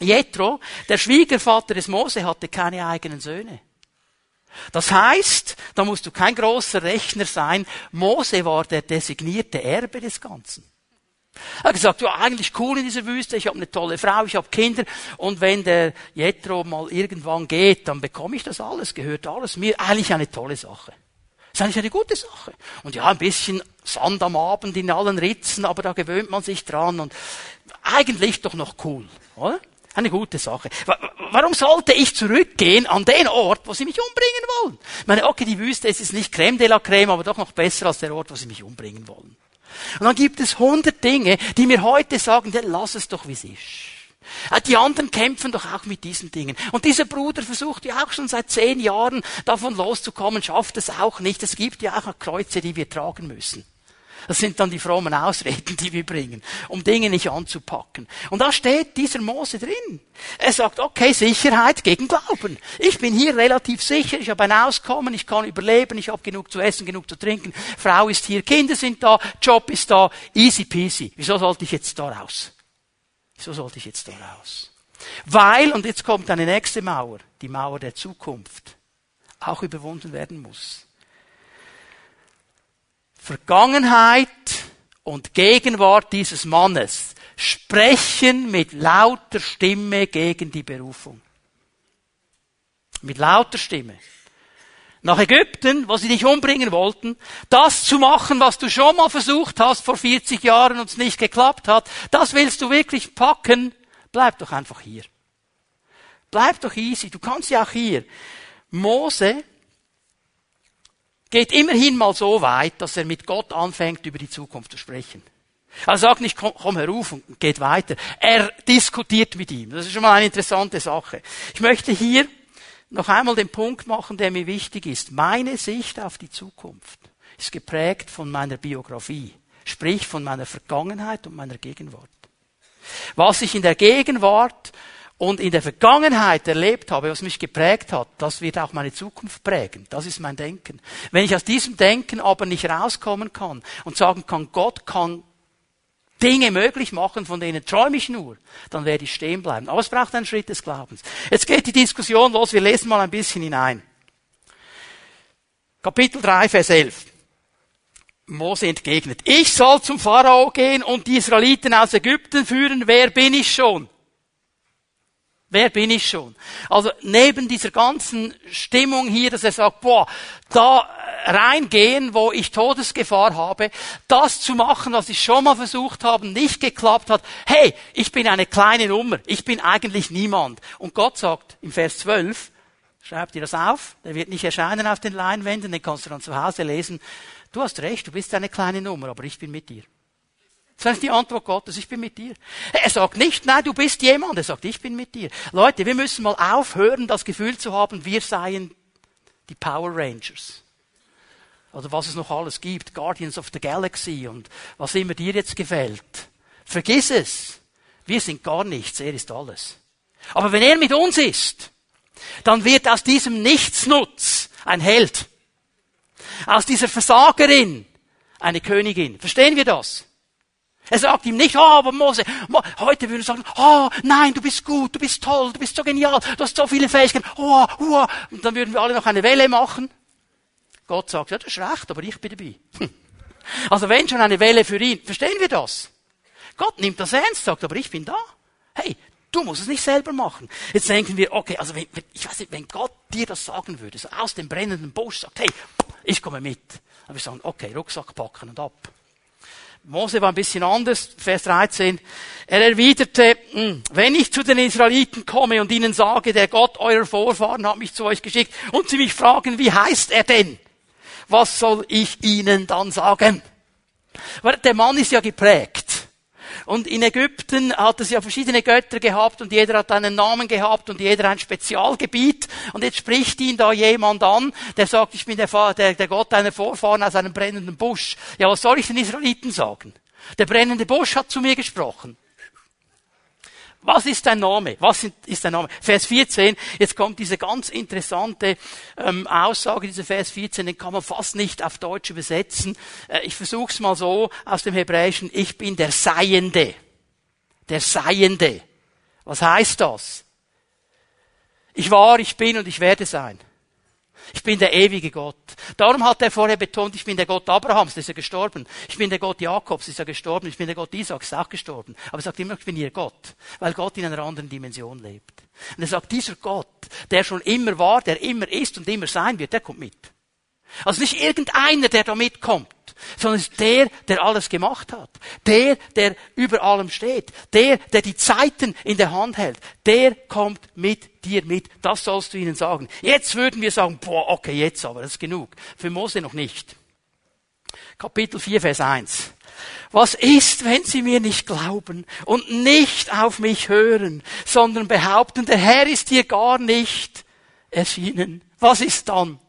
Jethro, der Schwiegervater des Mose, hatte keine eigenen Söhne. Das heißt, da musst du kein großer Rechner sein. Mose war der designierte Erbe des Ganzen. Er hat gesagt, ja, eigentlich cool in dieser Wüste, ich habe eine tolle Frau, ich habe Kinder und wenn der Jethro mal irgendwann geht, dann bekomme ich das alles, gehört alles mir. Eigentlich eine tolle Sache. Das ist eigentlich eine gute Sache. Und ja, ein bisschen Sand am Abend in allen Ritzen, aber da gewöhnt man sich dran und eigentlich doch noch cool, oder? Eine gute Sache. Warum sollte ich zurückgehen an den Ort, wo sie mich umbringen wollen? Ich meine, okay, die Wüste es ist nicht Creme de la Creme, aber doch noch besser als der Ort, wo sie mich umbringen wollen. Und dann gibt es hundert Dinge, die mir heute sagen, lass es doch, wie es ist. Äh, die anderen kämpfen doch auch mit diesen Dingen. Und dieser Bruder versucht ja auch schon seit zehn Jahren davon loszukommen, schafft es auch nicht. Es gibt ja auch Kreuze, die wir tragen müssen. Das sind dann die frommen Ausreden, die wir bringen, um Dinge nicht anzupacken. Und da steht dieser Mose drin. Er sagt, okay, Sicherheit gegen Glauben. Ich bin hier relativ sicher, ich habe ein Auskommen, ich kann überleben, ich habe genug zu essen, genug zu trinken, Frau ist hier, Kinder sind da, Job ist da, easy peasy. Wieso sollte ich jetzt da raus? Wieso sollte ich jetzt da raus? Weil, und jetzt kommt eine nächste Mauer, die Mauer der Zukunft, auch überwunden werden muss. Vergangenheit und Gegenwart dieses Mannes sprechen mit lauter Stimme gegen die Berufung. Mit lauter Stimme. Nach Ägypten, wo sie dich umbringen wollten, das zu machen, was du schon mal versucht hast vor 40 Jahren und es nicht geklappt hat, das willst du wirklich packen, bleib doch einfach hier. Bleib doch easy, du kannst ja auch hier. Mose geht immerhin mal so weit, dass er mit Gott anfängt, über die Zukunft zu sprechen. Er sagt nicht, komm, komm heruf und geht weiter. Er diskutiert mit ihm. Das ist schon mal eine interessante Sache. Ich möchte hier noch einmal den Punkt machen, der mir wichtig ist. Meine Sicht auf die Zukunft ist geprägt von meiner Biografie, sprich von meiner Vergangenheit und meiner Gegenwart. Was ich in der Gegenwart und in der Vergangenheit erlebt habe, was mich geprägt hat, das wird auch meine Zukunft prägen. Das ist mein Denken. Wenn ich aus diesem Denken aber nicht rauskommen kann und sagen kann, Gott kann Dinge möglich machen, von denen träume ich nur, dann werde ich stehen bleiben. Aber es braucht einen Schritt des Glaubens. Jetzt geht die Diskussion los. Wir lesen mal ein bisschen hinein. Kapitel 3, Vers 11. Mose entgegnet, ich soll zum Pharao gehen und die Israeliten aus Ägypten führen. Wer bin ich schon? Wer bin ich schon? Also neben dieser ganzen Stimmung hier, dass er sagt, boah, da reingehen, wo ich Todesgefahr habe, das zu machen, was ich schon mal versucht habe, nicht geklappt hat. Hey, ich bin eine kleine Nummer, ich bin eigentlich niemand. Und Gott sagt im Vers 12, schreib dir das auf, der wird nicht erscheinen auf den Leinwänden, den kannst du dann zu Hause lesen. Du hast recht, du bist eine kleine Nummer, aber ich bin mit dir. Das ist die Antwort Gottes, ich bin mit dir. Er sagt nicht, nein, du bist jemand, er sagt, ich bin mit dir. Leute, wir müssen mal aufhören, das Gefühl zu haben, wir seien die Power Rangers. Oder was es noch alles gibt, Guardians of the Galaxy und was immer dir jetzt gefällt. Vergiss es. Wir sind gar nichts, er ist alles. Aber wenn er mit uns ist, dann wird aus diesem Nichtsnutz ein Held. Aus dieser Versagerin eine Königin. Verstehen wir das? Er sagt ihm nicht, oh, aber Mose, heute würden wir sagen, oh, nein, du bist gut, du bist toll, du bist so genial, du hast so viele Fähigkeiten, oh, oh. Und dann würden wir alle noch eine Welle machen. Gott sagt, ja, das ist recht, aber ich bin dabei. Also wenn schon eine Welle für ihn, verstehen wir das? Gott nimmt das ernst, sagt, aber ich bin da. Hey, du musst es nicht selber machen. Jetzt denken wir, okay, also wenn, ich weiß nicht, wenn Gott dir das sagen würde, so aus dem brennenden Busch sagt, hey, ich komme mit. Dann wir sagen, okay, Rucksack packen und ab. Mose war ein bisschen anders, Vers 13. Er erwiderte, hm, wenn ich zu den Israeliten komme und ihnen sage, der Gott eurer Vorfahren hat mich zu euch geschickt und sie mich fragen, wie heißt er denn? Was soll ich ihnen dann sagen? Der Mann ist ja geprägt. Und in Ägypten hat es ja verschiedene Götter gehabt und jeder hat einen Namen gehabt und jeder ein Spezialgebiet. Und jetzt spricht ihn da jemand an, der sagt, ich bin der, der, der Gott deiner Vorfahren aus einem brennenden Busch. Ja, was soll ich den Israeliten sagen? Der brennende Busch hat zu mir gesprochen. Was ist dein Name? Was ist dein Name? Vers 14, jetzt kommt diese ganz interessante ähm, Aussage, dieser Vers 14, den kann man fast nicht auf Deutsch übersetzen. Äh, ich versuche es mal so aus dem Hebräischen, ich bin der Seiende. Der Seiende. Was heißt das? Ich war, ich bin und ich werde sein. Ich bin der ewige Gott. Darum hat er vorher betont, ich bin der Gott Abrahams, der ist ja gestorben. Ich bin der Gott Jakobs, ist ja gestorben. Ich bin der Gott Isaaks, ist auch gestorben. Aber er sagt immer, ich bin ihr Gott, weil Gott in einer anderen Dimension lebt. Und er sagt, dieser Gott, der schon immer war, der immer ist und immer sein wird, der kommt mit. Also nicht irgendeiner, der da mitkommt, sondern es ist der, der alles gemacht hat. Der, der über allem steht. Der, der die Zeiten in der Hand hält. Der kommt mit dir mit. Das sollst du ihnen sagen. Jetzt würden wir sagen, boah, okay, jetzt aber, das ist genug. Für Mose noch nicht. Kapitel 4, Vers 1. Was ist, wenn sie mir nicht glauben und nicht auf mich hören, sondern behaupten, der Herr ist hier gar nicht erschienen? Was ist dann?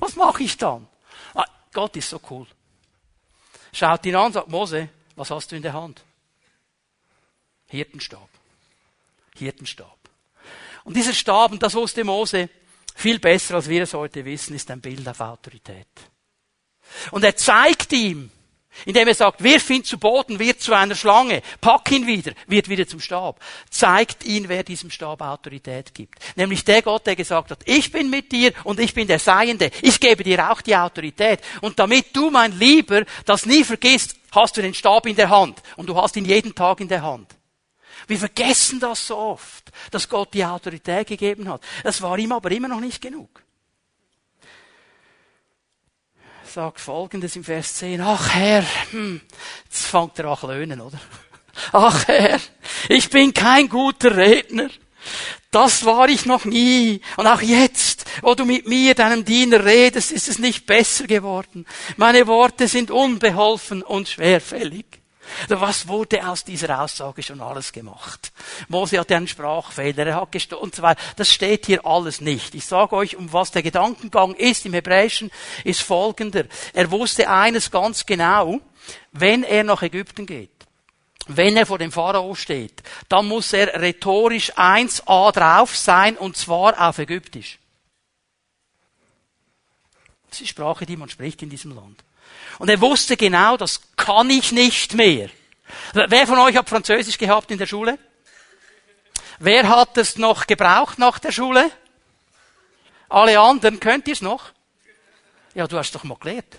Was mache ich dann? Ah, Gott ist so cool. Schaut ihn an sagt, Mose, was hast du in der Hand? Hirtenstab. Hirtenstab. Und dieser Stab, und das wusste Mose, viel besser als wir es heute wissen, ist ein Bild auf Autorität. Und er zeigt ihm, indem er sagt, wirf ihn zu Boden, wird zu einer Schlange, pack ihn wieder, wird wieder zum Stab. Zeigt ihn, wer diesem Stab Autorität gibt. Nämlich der Gott, der gesagt hat, ich bin mit dir und ich bin der Seiende. Ich gebe dir auch die Autorität. Und damit du, mein Lieber, das nie vergisst, hast du den Stab in der Hand. Und du hast ihn jeden Tag in der Hand. Wir vergessen das so oft, dass Gott die Autorität gegeben hat. Das war ihm aber immer noch nicht genug sagt folgendes im Vers 10. Ach Herr, hm, jetzt fängt er an löhnen, oder? Ach Herr, ich bin kein guter Redner. Das war ich noch nie. Und auch jetzt, wo du mit mir, deinem Diener, redest, ist es nicht besser geworden. Meine Worte sind unbeholfen und schwerfällig. Was wurde aus dieser Aussage schon alles gemacht? Mose hatte einen Sprachfehler, er hat gestohlen und so weiter. Das steht hier alles nicht. Ich sage euch, um was der Gedankengang ist im Hebräischen, ist folgender. Er wusste eines ganz genau, wenn er nach Ägypten geht, wenn er vor dem Pharao steht, dann muss er rhetorisch 1a drauf sein und zwar auf Ägyptisch. Das ist die Sprache, die man spricht in diesem Land. Und er wusste genau, das kann ich nicht mehr. Wer von euch hat Französisch gehabt in der Schule? Wer hat es noch gebraucht nach der Schule? Alle anderen, könnt ihr es noch? Ja, du hast doch mal gelehrt.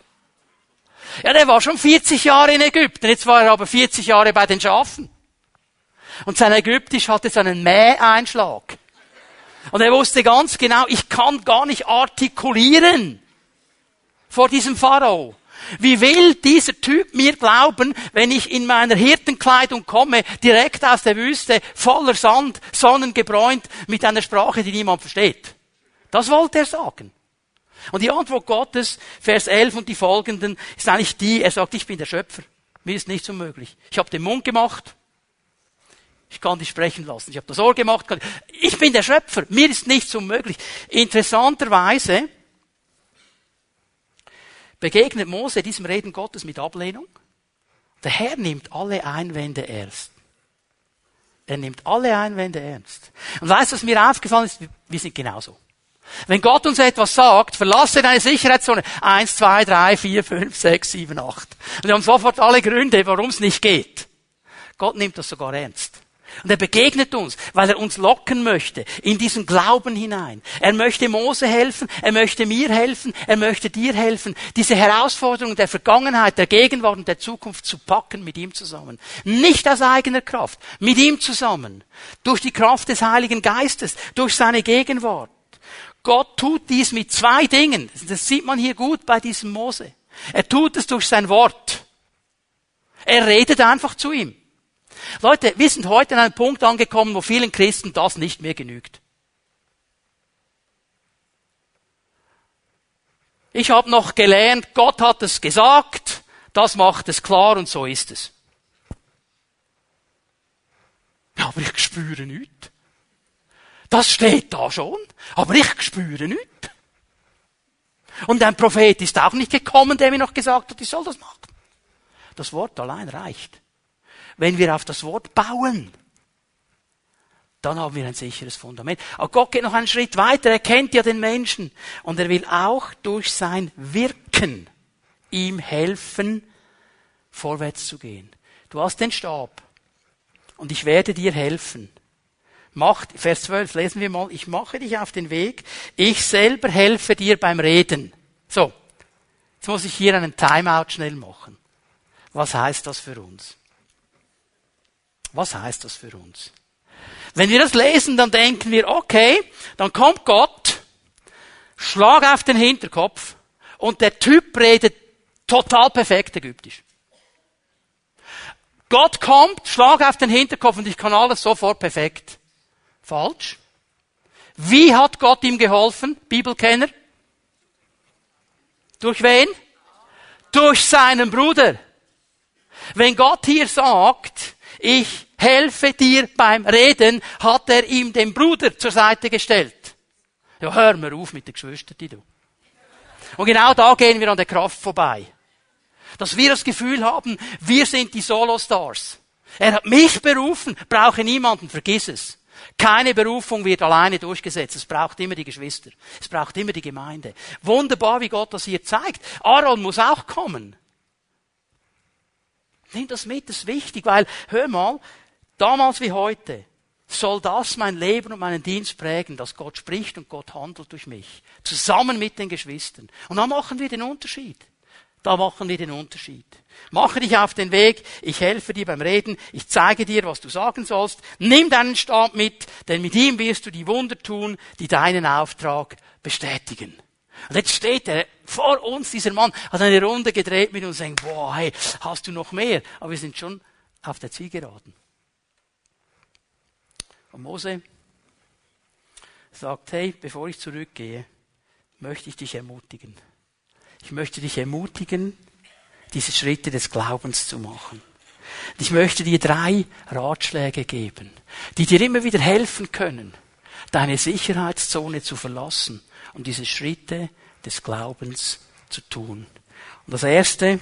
Ja, der war schon 40 Jahre in Ägypten, jetzt war er aber 40 Jahre bei den Schafen. Und sein Ägyptisch hatte so einen Mäh-Einschlag. Und er wusste ganz genau, ich kann gar nicht artikulieren vor diesem Pharao. Wie will dieser Typ mir glauben, wenn ich in meiner Hirtenkleidung komme, direkt aus der Wüste, voller Sand, sonnengebräunt, mit einer Sprache, die niemand versteht? Das wollte er sagen. Und die Antwort Gottes, Vers 11 und die folgenden, ist eigentlich die, er sagt, ich bin der Schöpfer. Mir ist nichts unmöglich. Ich habe den Mund gemacht. Ich kann dich sprechen lassen. Ich habe das Ohr gemacht. Ich bin der Schöpfer. Mir ist nichts unmöglich. Interessanterweise begegnet Mose diesem Reden Gottes mit Ablehnung. Der Herr nimmt alle Einwände erst. Er nimmt alle Einwände ernst. Und weißt du, was mir aufgefallen ist? Wir sind genauso. Wenn Gott uns etwas sagt, verlasse deine Sicherheitszone. Eins, zwei, drei, vier, fünf, sechs, sieben, acht. Und wir haben sofort alle Gründe, warum es nicht geht. Gott nimmt das sogar ernst. Und er begegnet uns, weil er uns locken möchte in diesen Glauben hinein. Er möchte Mose helfen, er möchte mir helfen, er möchte dir helfen, diese Herausforderung der Vergangenheit, der Gegenwart und der Zukunft zu packen mit ihm zusammen. Nicht aus eigener Kraft, mit ihm zusammen. Durch die Kraft des Heiligen Geistes, durch seine Gegenwart. Gott tut dies mit zwei Dingen. Das sieht man hier gut bei diesem Mose. Er tut es durch sein Wort. Er redet einfach zu ihm. Leute, wir sind heute an einem Punkt angekommen, wo vielen Christen das nicht mehr genügt. Ich habe noch gelernt, Gott hat es gesagt, das macht es klar und so ist es. Ja, aber ich spüre nichts. Das steht da schon, aber ich spüre nichts. Und ein Prophet ist auch nicht gekommen, der mir noch gesagt hat, ich soll das machen. Das Wort allein reicht. Wenn wir auf das Wort bauen, dann haben wir ein sicheres Fundament. Aber Gott geht noch einen Schritt weiter. Er kennt ja den Menschen. Und er will auch durch sein Wirken ihm helfen, vorwärts zu gehen. Du hast den Stab. Und ich werde dir helfen. Macht, Vers 12, lesen wir mal, ich mache dich auf den Weg, ich selber helfe dir beim Reden. So, jetzt muss ich hier einen Timeout schnell machen. Was heißt das für uns? Was heißt das für uns? Wenn wir das lesen, dann denken wir, okay, dann kommt Gott, Schlag auf den Hinterkopf und der Typ redet total perfekt Ägyptisch. Gott kommt, Schlag auf den Hinterkopf und ich kann alles sofort perfekt. Falsch. Wie hat Gott ihm geholfen? Bibelkenner? Durch wen? Durch seinen Bruder. Wenn Gott hier sagt, ich helfe dir beim Reden, hat er ihm den Bruder zur Seite gestellt. Ja, hör mir auf mit den Geschwistern, die du. Und genau da gehen wir an der Kraft vorbei. Dass wir das Gefühl haben, wir sind die Solo-Stars. Er hat mich berufen, brauche niemanden, vergiss es. Keine Berufung wird alleine durchgesetzt. Es braucht immer die Geschwister. Es braucht immer die Gemeinde. Wunderbar, wie Gott das hier zeigt. Aaron muss auch kommen. Nimm das mit, das ist wichtig, weil, hör mal, damals wie heute, soll das mein Leben und meinen Dienst prägen, dass Gott spricht und Gott handelt durch mich. Zusammen mit den Geschwistern. Und da machen wir den Unterschied. Da machen wir den Unterschied. Mache dich auf den Weg, ich helfe dir beim Reden, ich zeige dir, was du sagen sollst, nimm deinen Stab mit, denn mit ihm wirst du die Wunder tun, die deinen Auftrag bestätigen. Und jetzt steht er vor uns, dieser Mann, hat eine Runde gedreht mit uns und denkt, boah, hey, hast du noch mehr? Aber wir sind schon auf der Zielgeraden. Und Mose sagt, hey, bevor ich zurückgehe, möchte ich dich ermutigen. Ich möchte dich ermutigen, diese Schritte des Glaubens zu machen. Ich möchte dir drei Ratschläge geben, die dir immer wieder helfen können, deine Sicherheitszone zu verlassen und diese Schritte des Glaubens zu tun. Und das erste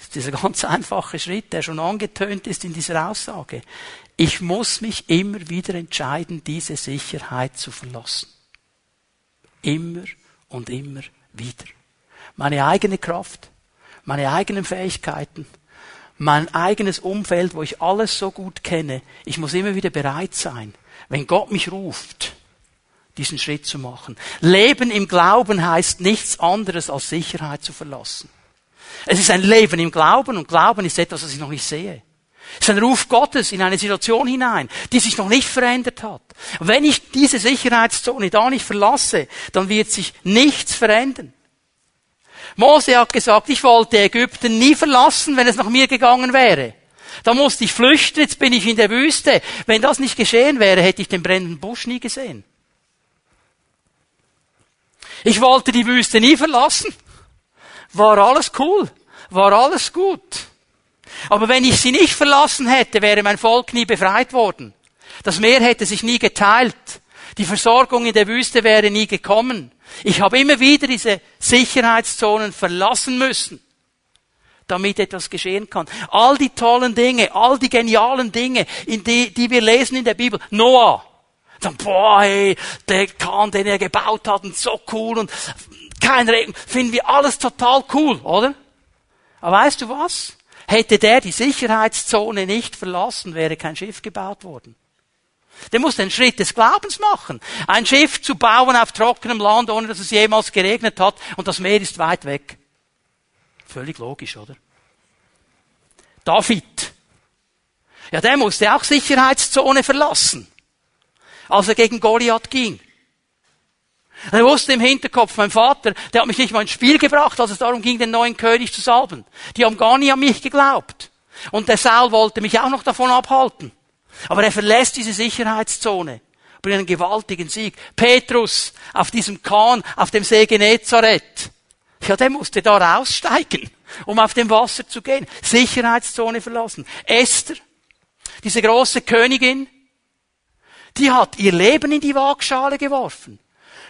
ist dieser ganz einfache Schritt, der schon angetönt ist in dieser Aussage. Ich muss mich immer wieder entscheiden, diese Sicherheit zu verlassen. Immer und immer wieder. Meine eigene Kraft, meine eigenen Fähigkeiten, mein eigenes Umfeld, wo ich alles so gut kenne. Ich muss immer wieder bereit sein, wenn Gott mich ruft, diesen Schritt zu machen. Leben im Glauben heißt nichts anderes als Sicherheit zu verlassen. Es ist ein Leben im Glauben und Glauben ist etwas, was ich noch nicht sehe. Es ist ein Ruf Gottes in eine Situation hinein, die sich noch nicht verändert hat. Und wenn ich diese Sicherheitszone da nicht verlasse, dann wird sich nichts verändern. Mose hat gesagt, ich wollte Ägypten nie verlassen, wenn es nach mir gegangen wäre. Da musste ich flüchten, jetzt bin ich in der Wüste. Wenn das nicht geschehen wäre, hätte ich den brennenden Busch nie gesehen. Ich wollte die Wüste nie verlassen. War alles cool. war alles gut. Aber wenn ich sie nicht verlassen hätte, wäre mein Volk nie befreit worden. Das Meer hätte sich nie geteilt. Die Versorgung in der Wüste wäre nie gekommen. Ich habe immer wieder diese Sicherheitszonen verlassen müssen, damit etwas geschehen kann. All die tollen Dinge, all die genialen Dinge, in die, die wir lesen in der Bibel. Noah. Dann, boah, hey, der Kahn, den er gebaut hat, und so cool und kein Regen. Finden wir alles total cool, oder? Aber weißt du was? Hätte der die Sicherheitszone nicht verlassen, wäre kein Schiff gebaut worden. Der muss den Schritt des Glaubens machen. Ein Schiff zu bauen auf trockenem Land, ohne dass es jemals geregnet hat, und das Meer ist weit weg. Völlig logisch, oder? David. Ja, der musste auch Sicherheitszone verlassen, als er gegen Goliath ging. Er wusste im Hinterkopf, mein Vater, der hat mich nicht mal ins Spiel gebracht, als es darum ging, den neuen König zu salben. Die haben gar nie an mich geglaubt. Und der Saul wollte mich auch noch davon abhalten. Aber er verlässt diese Sicherheitszone. Bringt einen gewaltigen Sieg. Petrus auf diesem Kahn auf dem See Genezareth. Ja, der musste da raussteigen, um auf dem Wasser zu gehen. Sicherheitszone verlassen. Esther, diese große Königin, die hat ihr Leben in die Waagschale geworfen.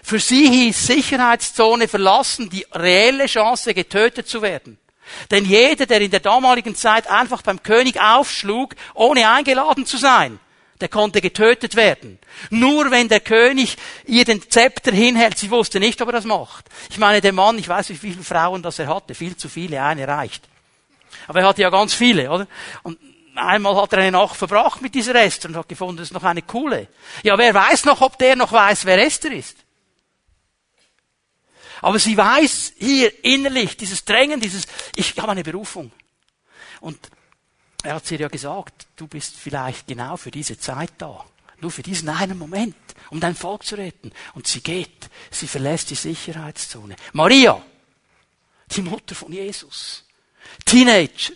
Für sie hieß Sicherheitszone verlassen die reelle Chance, getötet zu werden. Denn jeder, der in der damaligen Zeit einfach beim König aufschlug, ohne eingeladen zu sein, der konnte getötet werden. Nur wenn der König ihr den Zepter hinhält, sie wusste nicht, ob er das macht. Ich meine, der Mann, ich weiß nicht, wie viele Frauen das er hatte, viel zu viele, eine reicht. Aber er hatte ja ganz viele, oder? Und einmal hat er eine Nacht verbracht mit dieser Esther und hat gefunden, das ist noch eine coole. Ja, wer weiß noch, ob der noch weiß, wer Esther ist? Aber sie weiß hier innerlich, dieses Drängen, dieses, ich habe eine Berufung. Und er hat sie ja gesagt, du bist vielleicht genau für diese Zeit da. Nur für diesen einen Moment, um dein Volk zu retten. Und sie geht. Sie verlässt die Sicherheitszone. Maria, die Mutter von Jesus. Teenager.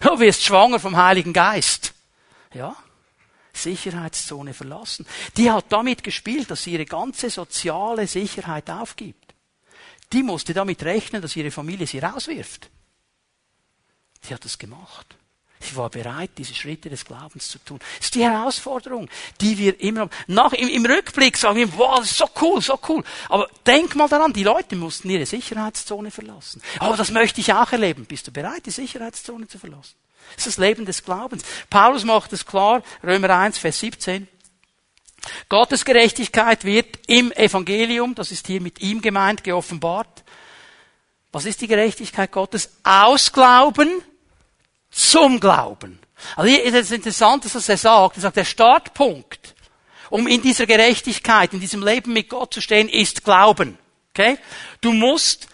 Du wirst schwanger vom Heiligen Geist. Ja. Sicherheitszone verlassen. Die hat damit gespielt, dass sie ihre ganze soziale Sicherheit aufgibt die musste damit rechnen, dass ihre Familie sie rauswirft. Sie hat es gemacht. Sie war bereit, diese Schritte des Glaubens zu tun. Das ist die Herausforderung, die wir immer haben. Nach, im, im Rückblick sagen wir, wow, das ist so cool, so cool. Aber denk mal daran, die Leute mussten ihre Sicherheitszone verlassen. Aber das möchte ich auch erleben. Bist du bereit, die Sicherheitszone zu verlassen? Das ist das Leben des Glaubens. Paulus macht es klar, Römer 1, Vers 17. Gottes Gerechtigkeit wird im Evangelium, das ist hier mit ihm gemeint, geoffenbart. Was ist die Gerechtigkeit Gottes? Aus Glauben zum Glauben. Also hier ist es interessant, dass er sagt, er sagt, der Startpunkt, um in dieser Gerechtigkeit, in diesem Leben mit Gott zu stehen, ist Glauben. Okay? Du musst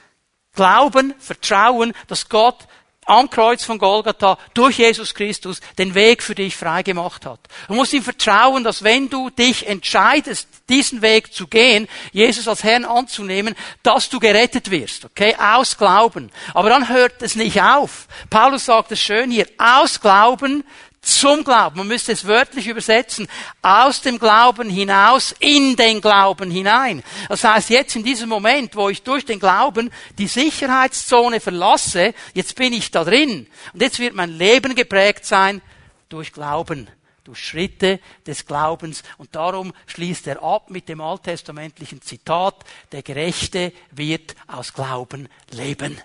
glauben, vertrauen, dass Gott am Kreuz von Golgatha durch Jesus Christus den Weg für dich freigemacht hat. Du musst ihm vertrauen, dass wenn du dich entscheidest, diesen Weg zu gehen, Jesus als Herrn anzunehmen, dass du gerettet wirst, okay? Aus Glauben. Aber dann hört es nicht auf. Paulus sagt es schön hier, aus Glauben zum Glauben. Man müsste es wörtlich übersetzen. Aus dem Glauben hinaus in den Glauben hinein. Das heißt, jetzt in diesem Moment, wo ich durch den Glauben die Sicherheitszone verlasse, jetzt bin ich da drin. Und jetzt wird mein Leben geprägt sein durch Glauben. Durch Schritte des Glaubens. Und darum schließt er ab mit dem alttestamentlichen Zitat, der Gerechte wird aus Glauben leben.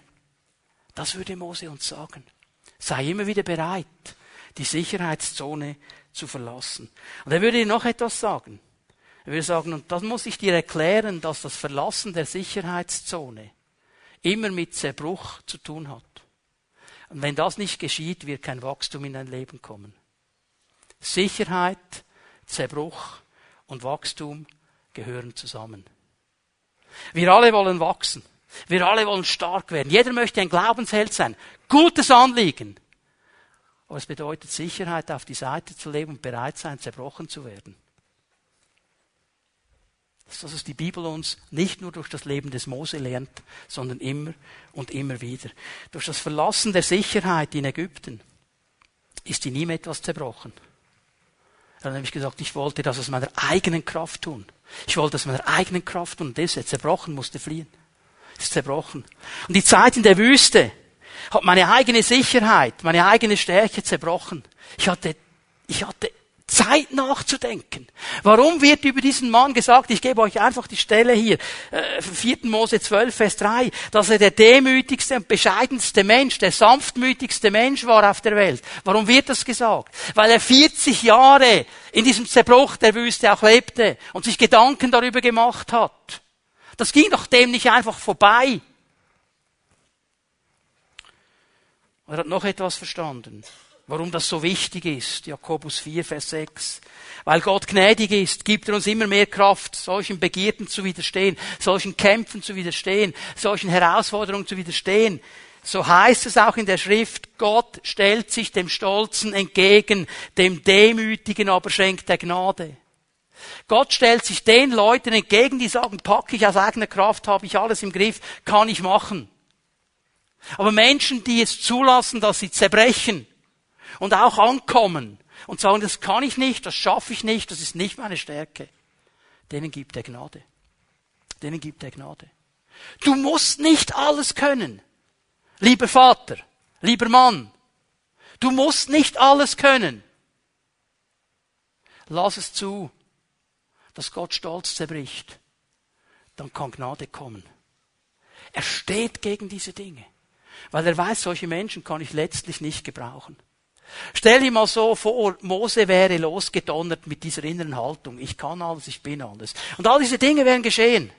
Das würde Mose uns sagen. Sei immer wieder bereit die Sicherheitszone zu verlassen. Und er würde noch etwas sagen. Er würde sagen, und das muss ich dir erklären, dass das Verlassen der Sicherheitszone immer mit Zerbruch zu tun hat. Und wenn das nicht geschieht, wird kein Wachstum in dein Leben kommen. Sicherheit, Zerbruch und Wachstum gehören zusammen. Wir alle wollen wachsen. Wir alle wollen stark werden. Jeder möchte ein Glaubensheld sein. Gutes Anliegen. Aber es bedeutet Sicherheit, auf die Seite zu leben und bereit sein, zerbrochen zu werden. Das ist, was die Bibel uns nicht nur durch das Leben des Mose lernt, sondern immer und immer wieder. Durch das Verlassen der Sicherheit in Ägypten ist in ihm etwas zerbrochen. Er hat nämlich gesagt, ich wollte das aus meiner eigenen Kraft tun. Ich wollte das aus meiner eigenen Kraft tun. Und das ist zerbrochen, musste fliehen. Ist zerbrochen. Und die Zeit in der Wüste, hat meine eigene Sicherheit, meine eigene Stärke zerbrochen. Ich hatte, ich hatte Zeit nachzudenken. Warum wird über diesen Mann gesagt, ich gebe euch einfach die Stelle hier, 4. Äh, Mose 12, Vers 3, dass er der demütigste und bescheidenste Mensch, der sanftmütigste Mensch war auf der Welt. Warum wird das gesagt? Weil er 40 Jahre in diesem Zerbruch der Wüste auch lebte und sich Gedanken darüber gemacht hat. Das ging doch dem nicht einfach vorbei. Er hat noch etwas verstanden warum das so wichtig ist. Jakobus 4, Vers 6. Weil Gott gnädig ist, gibt er uns immer mehr Kraft, solchen Begierden zu widerstehen, solchen Kämpfen zu widerstehen, solchen Herausforderungen zu widerstehen. So heißt es auch in der Schrift, Gott stellt sich dem Stolzen entgegen, dem Demütigen aber schenkt er Gnade. Gott stellt sich den Leuten entgegen, die sagen, packe ich aus eigener Kraft, habe ich alles im Griff, kann ich machen. Aber Menschen, die es zulassen, dass sie zerbrechen, und auch ankommen und sagen, das kann ich nicht, das schaffe ich nicht, das ist nicht meine Stärke, denen gibt er Gnade. Denen gibt er Gnade. Du musst nicht alles können. Lieber Vater, lieber Mann, du musst nicht alles können. Lass es zu, dass Gott Stolz zerbricht. Dann kann Gnade kommen. Er steht gegen diese Dinge, weil er weiß, solche Menschen kann ich letztlich nicht gebrauchen. Stell dir mal so vor, Mose wäre losgedonnert mit dieser inneren Haltung. Ich kann alles, ich bin alles. Und all diese Dinge wären geschehen.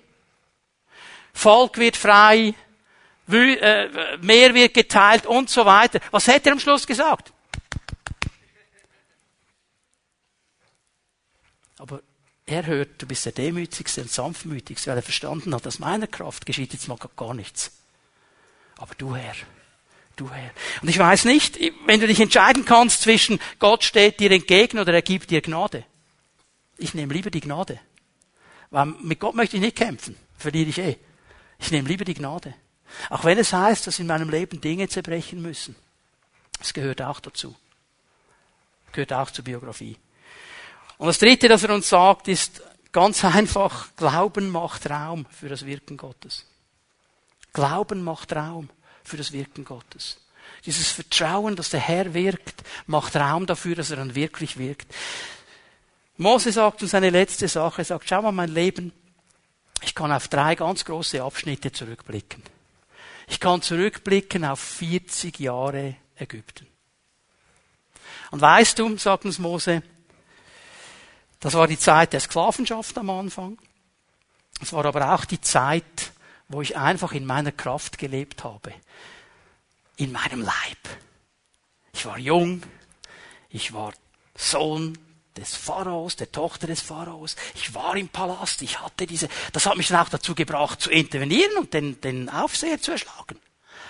Volk wird frei, äh, Meer wird geteilt und so weiter. Was hätte er am Schluss gesagt? Aber er hört, du bist der demütigste und sanftmütigste, weil er verstanden hat, aus meiner Kraft geschieht jetzt mal gar nichts. Aber du Herr, du Herr. Und ich weiß nicht, wenn du dich entscheiden kannst zwischen Gott steht dir entgegen oder er gibt dir Gnade. Ich nehme lieber die Gnade. Weil mit Gott möchte ich nicht kämpfen. Verliere ich eh. Ich nehme lieber die Gnade. Auch wenn es heißt, dass in meinem Leben Dinge zerbrechen müssen. Das gehört auch dazu. Gehört auch zur Biografie. Und das dritte, das er uns sagt, ist ganz einfach, Glauben macht Raum für das Wirken Gottes. Glauben macht Raum für das Wirken Gottes. Dieses Vertrauen, dass der Herr wirkt, macht Raum dafür, dass er dann wirklich wirkt. Mose sagt uns eine letzte Sache. Er sagt, schau mal mein Leben. Ich kann auf drei ganz große Abschnitte zurückblicken. Ich kann zurückblicken auf 40 Jahre Ägypten. Und weißt du, sagt uns Mose, das war die Zeit der Sklavenschaft am Anfang. Es war aber auch die Zeit wo ich einfach in meiner Kraft gelebt habe. In meinem Leib. Ich war jung. Ich war Sohn des Pharaos, der Tochter des Pharaos. Ich war im Palast. Ich hatte diese, das hat mich dann auch dazu gebracht, zu intervenieren und den, den Aufseher zu erschlagen.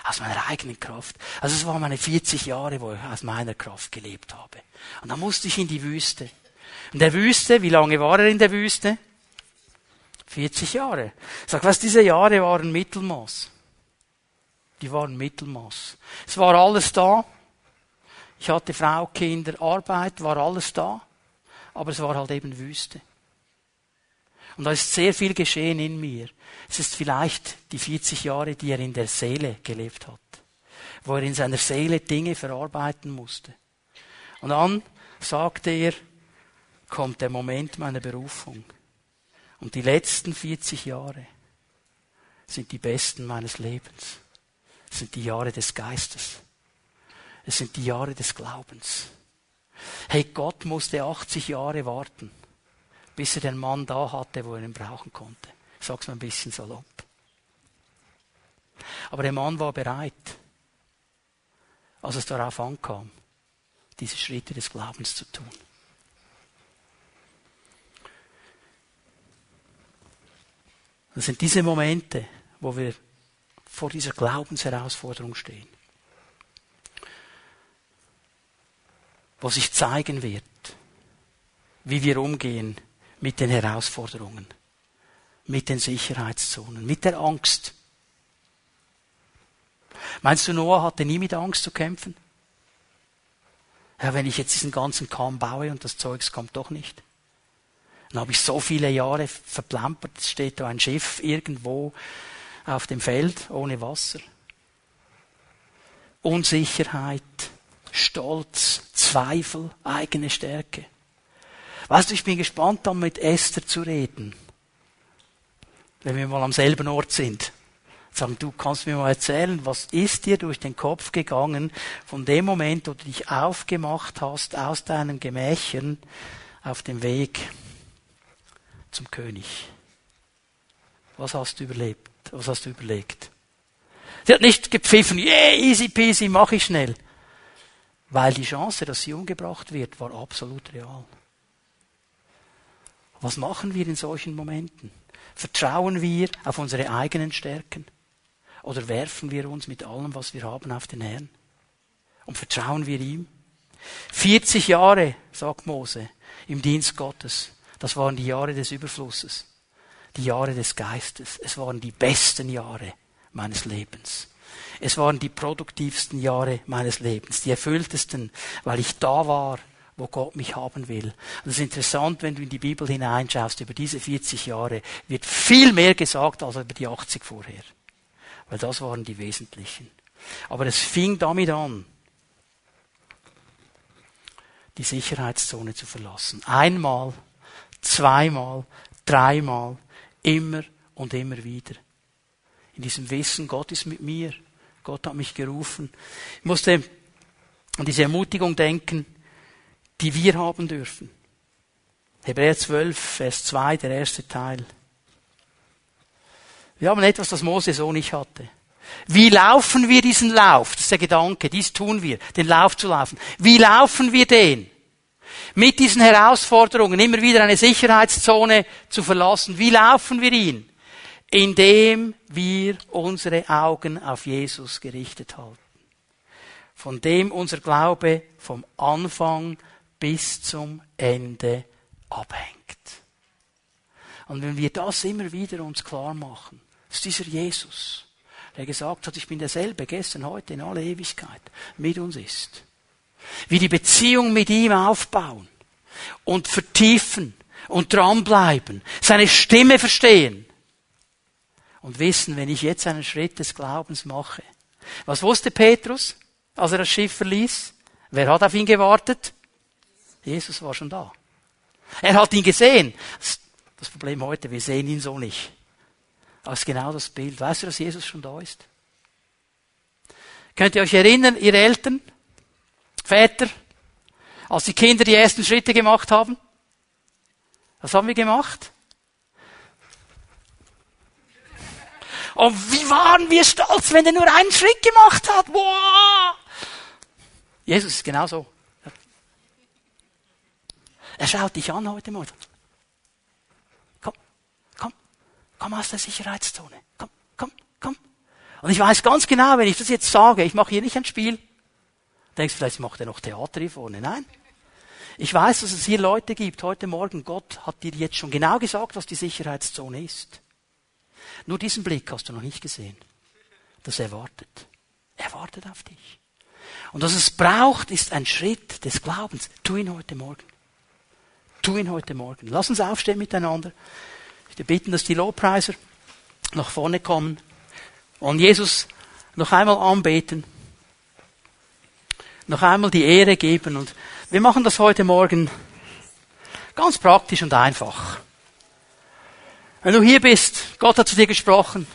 Aus meiner eigenen Kraft. Also es waren meine 40 Jahre, wo ich aus meiner Kraft gelebt habe. Und dann musste ich in die Wüste. In der Wüste, wie lange war er in der Wüste? 40 Jahre. Sag, was diese Jahre waren Mittelmaß. Die waren Mittelmaß. Es war alles da. Ich hatte Frau, Kinder, Arbeit, war alles da. Aber es war halt eben Wüste. Und da ist sehr viel geschehen in mir. Es ist vielleicht die 40 Jahre, die er in der Seele gelebt hat. Wo er in seiner Seele Dinge verarbeiten musste. Und dann sagte er, kommt der Moment meiner Berufung. Und die letzten 40 Jahre sind die besten meines Lebens. Es sind die Jahre des Geistes. Es sind die Jahre des Glaubens. Hey, Gott musste 80 Jahre warten, bis er den Mann da hatte, wo er ihn brauchen konnte. Ich sag's mal ein bisschen salopp. Aber der Mann war bereit, als es darauf ankam, diese Schritte des Glaubens zu tun. Das sind diese Momente, wo wir vor dieser Glaubensherausforderung stehen. Wo sich zeigen wird, wie wir umgehen mit den Herausforderungen, mit den Sicherheitszonen, mit der Angst. Meinst du, Noah hatte nie mit Angst zu kämpfen? Ja, wenn ich jetzt diesen ganzen Kahn baue und das Zeugs kommt doch nicht. Dann habe ich so viele Jahre verplampert, es steht da ein Schiff irgendwo auf dem Feld ohne Wasser. Unsicherheit, Stolz, Zweifel, eigene Stärke. Weißt du, ich bin gespannt, dann mit Esther zu reden. Wenn wir mal am selben Ort sind. Sagen, du kannst mir mal erzählen, was ist dir durch den Kopf gegangen von dem Moment, wo du dich aufgemacht hast aus deinen Gemächern auf dem Weg zum König? Was hast du überlebt? Was hast du überlegt? Sie hat nicht gepfiffen, yeah, easy peasy, mach ich schnell. Weil die Chance, dass sie umgebracht wird, war absolut real. Was machen wir in solchen Momenten? Vertrauen wir auf unsere eigenen Stärken? Oder werfen wir uns mit allem, was wir haben, auf den Herrn? Und vertrauen wir ihm? 40 Jahre, sagt Mose, im Dienst Gottes. Das waren die Jahre des Überflusses. Die Jahre des Geistes. Es waren die besten Jahre meines Lebens. Es waren die produktivsten Jahre meines Lebens, die erfülltesten, weil ich da war, wo Gott mich haben will. Und es ist interessant, wenn du in die Bibel hineinschaust, über diese 40 Jahre wird viel mehr gesagt als über die 80 vorher. Weil das waren die wesentlichen. Aber es fing damit an, die Sicherheitszone zu verlassen. Einmal, zweimal, dreimal, immer und immer wieder. In diesem Wissen, Gott ist mit mir. Gott hat mich gerufen. Ich musste an diese Ermutigung denken, die wir haben dürfen. Hebräer 12, Vers 2, der erste Teil. Wir haben etwas, das Mose so nicht hatte. Wie laufen wir diesen Lauf? Das ist der Gedanke, dies tun wir, den Lauf zu laufen. Wie laufen wir den? Mit diesen Herausforderungen immer wieder eine Sicherheitszone zu verlassen. Wie laufen wir ihn? Indem wir unsere Augen auf Jesus gerichtet halten. Von dem unser Glaube vom Anfang bis zum Ende abhängt. Und wenn wir das immer wieder uns klar machen, ist dieser Jesus, der gesagt hat, ich bin derselbe, gestern, heute, in alle Ewigkeit, mit uns ist. Wie die Beziehung mit ihm aufbauen und vertiefen und dranbleiben, seine Stimme verstehen und wissen, wenn ich jetzt einen Schritt des Glaubens mache. Was wusste Petrus, als er das Schiff verließ? Wer hat auf ihn gewartet? Jesus war schon da. Er hat ihn gesehen. Das Problem heute, wir sehen ihn so nicht. Aber es ist genau das Bild. Weißt du, dass Jesus schon da ist? Könnt ihr euch erinnern, ihr Eltern, Väter, als die Kinder die ersten Schritte gemacht haben? Was haben wir gemacht? Und wie waren wir stolz, wenn er nur einen Schritt gemacht hat. Wow! Jesus ist genauso. Er schaut dich an heute Morgen. Komm, komm, komm aus der Sicherheitszone. Komm, komm, komm. Und ich weiß ganz genau, wenn ich das jetzt sage, ich mache hier nicht ein Spiel. Denkst vielleicht macht er noch Theater hier vorne. Nein. Ich weiß, dass es hier Leute gibt heute Morgen. Gott hat dir jetzt schon genau gesagt, was die Sicherheitszone ist. Nur diesen Blick hast du noch nicht gesehen. Das erwartet. Er wartet auf dich. Und was es braucht, ist ein Schritt des Glaubens. Tu ihn heute Morgen. Tu ihn heute Morgen. Lass uns aufstehen miteinander. Ich bitten, dass die Lobpreiser nach vorne kommen und Jesus noch einmal anbeten, noch einmal die Ehre geben und wir machen das heute Morgen ganz praktisch und einfach. Wenn du hier bist, Gott hat zu dir gesprochen.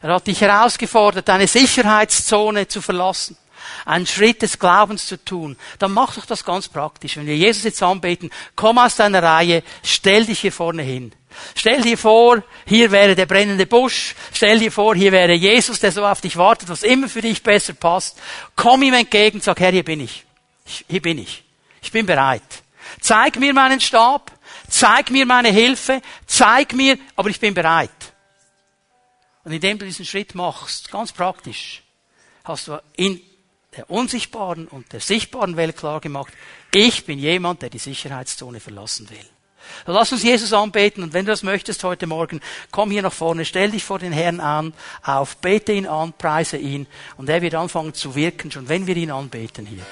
Er hat dich herausgefordert, deine Sicherheitszone zu verlassen einen Schritt des Glaubens zu tun, dann mach doch das ganz praktisch. Wenn wir Jesus jetzt anbeten, komm aus deiner Reihe, stell dich hier vorne hin. Stell dir vor, hier wäre der brennende Busch. Stell dir vor, hier wäre Jesus, der so auf dich wartet, was immer für dich besser passt. Komm ihm entgegen, sag, Herr, hier bin ich. Hier bin ich. Ich bin bereit. Zeig mir meinen Stab. Zeig mir meine Hilfe. Zeig mir, aber ich bin bereit. Und indem du diesen Schritt machst, ganz praktisch, hast du in der unsichtbaren und der sichtbaren Welt klar gemacht, ich bin jemand, der die Sicherheitszone verlassen will. Lass uns Jesus anbeten und wenn du das möchtest heute Morgen, komm hier nach vorne, stell dich vor den Herrn an, auf, bete ihn an, preise ihn und er wird anfangen zu wirken, schon wenn wir ihn anbeten hier.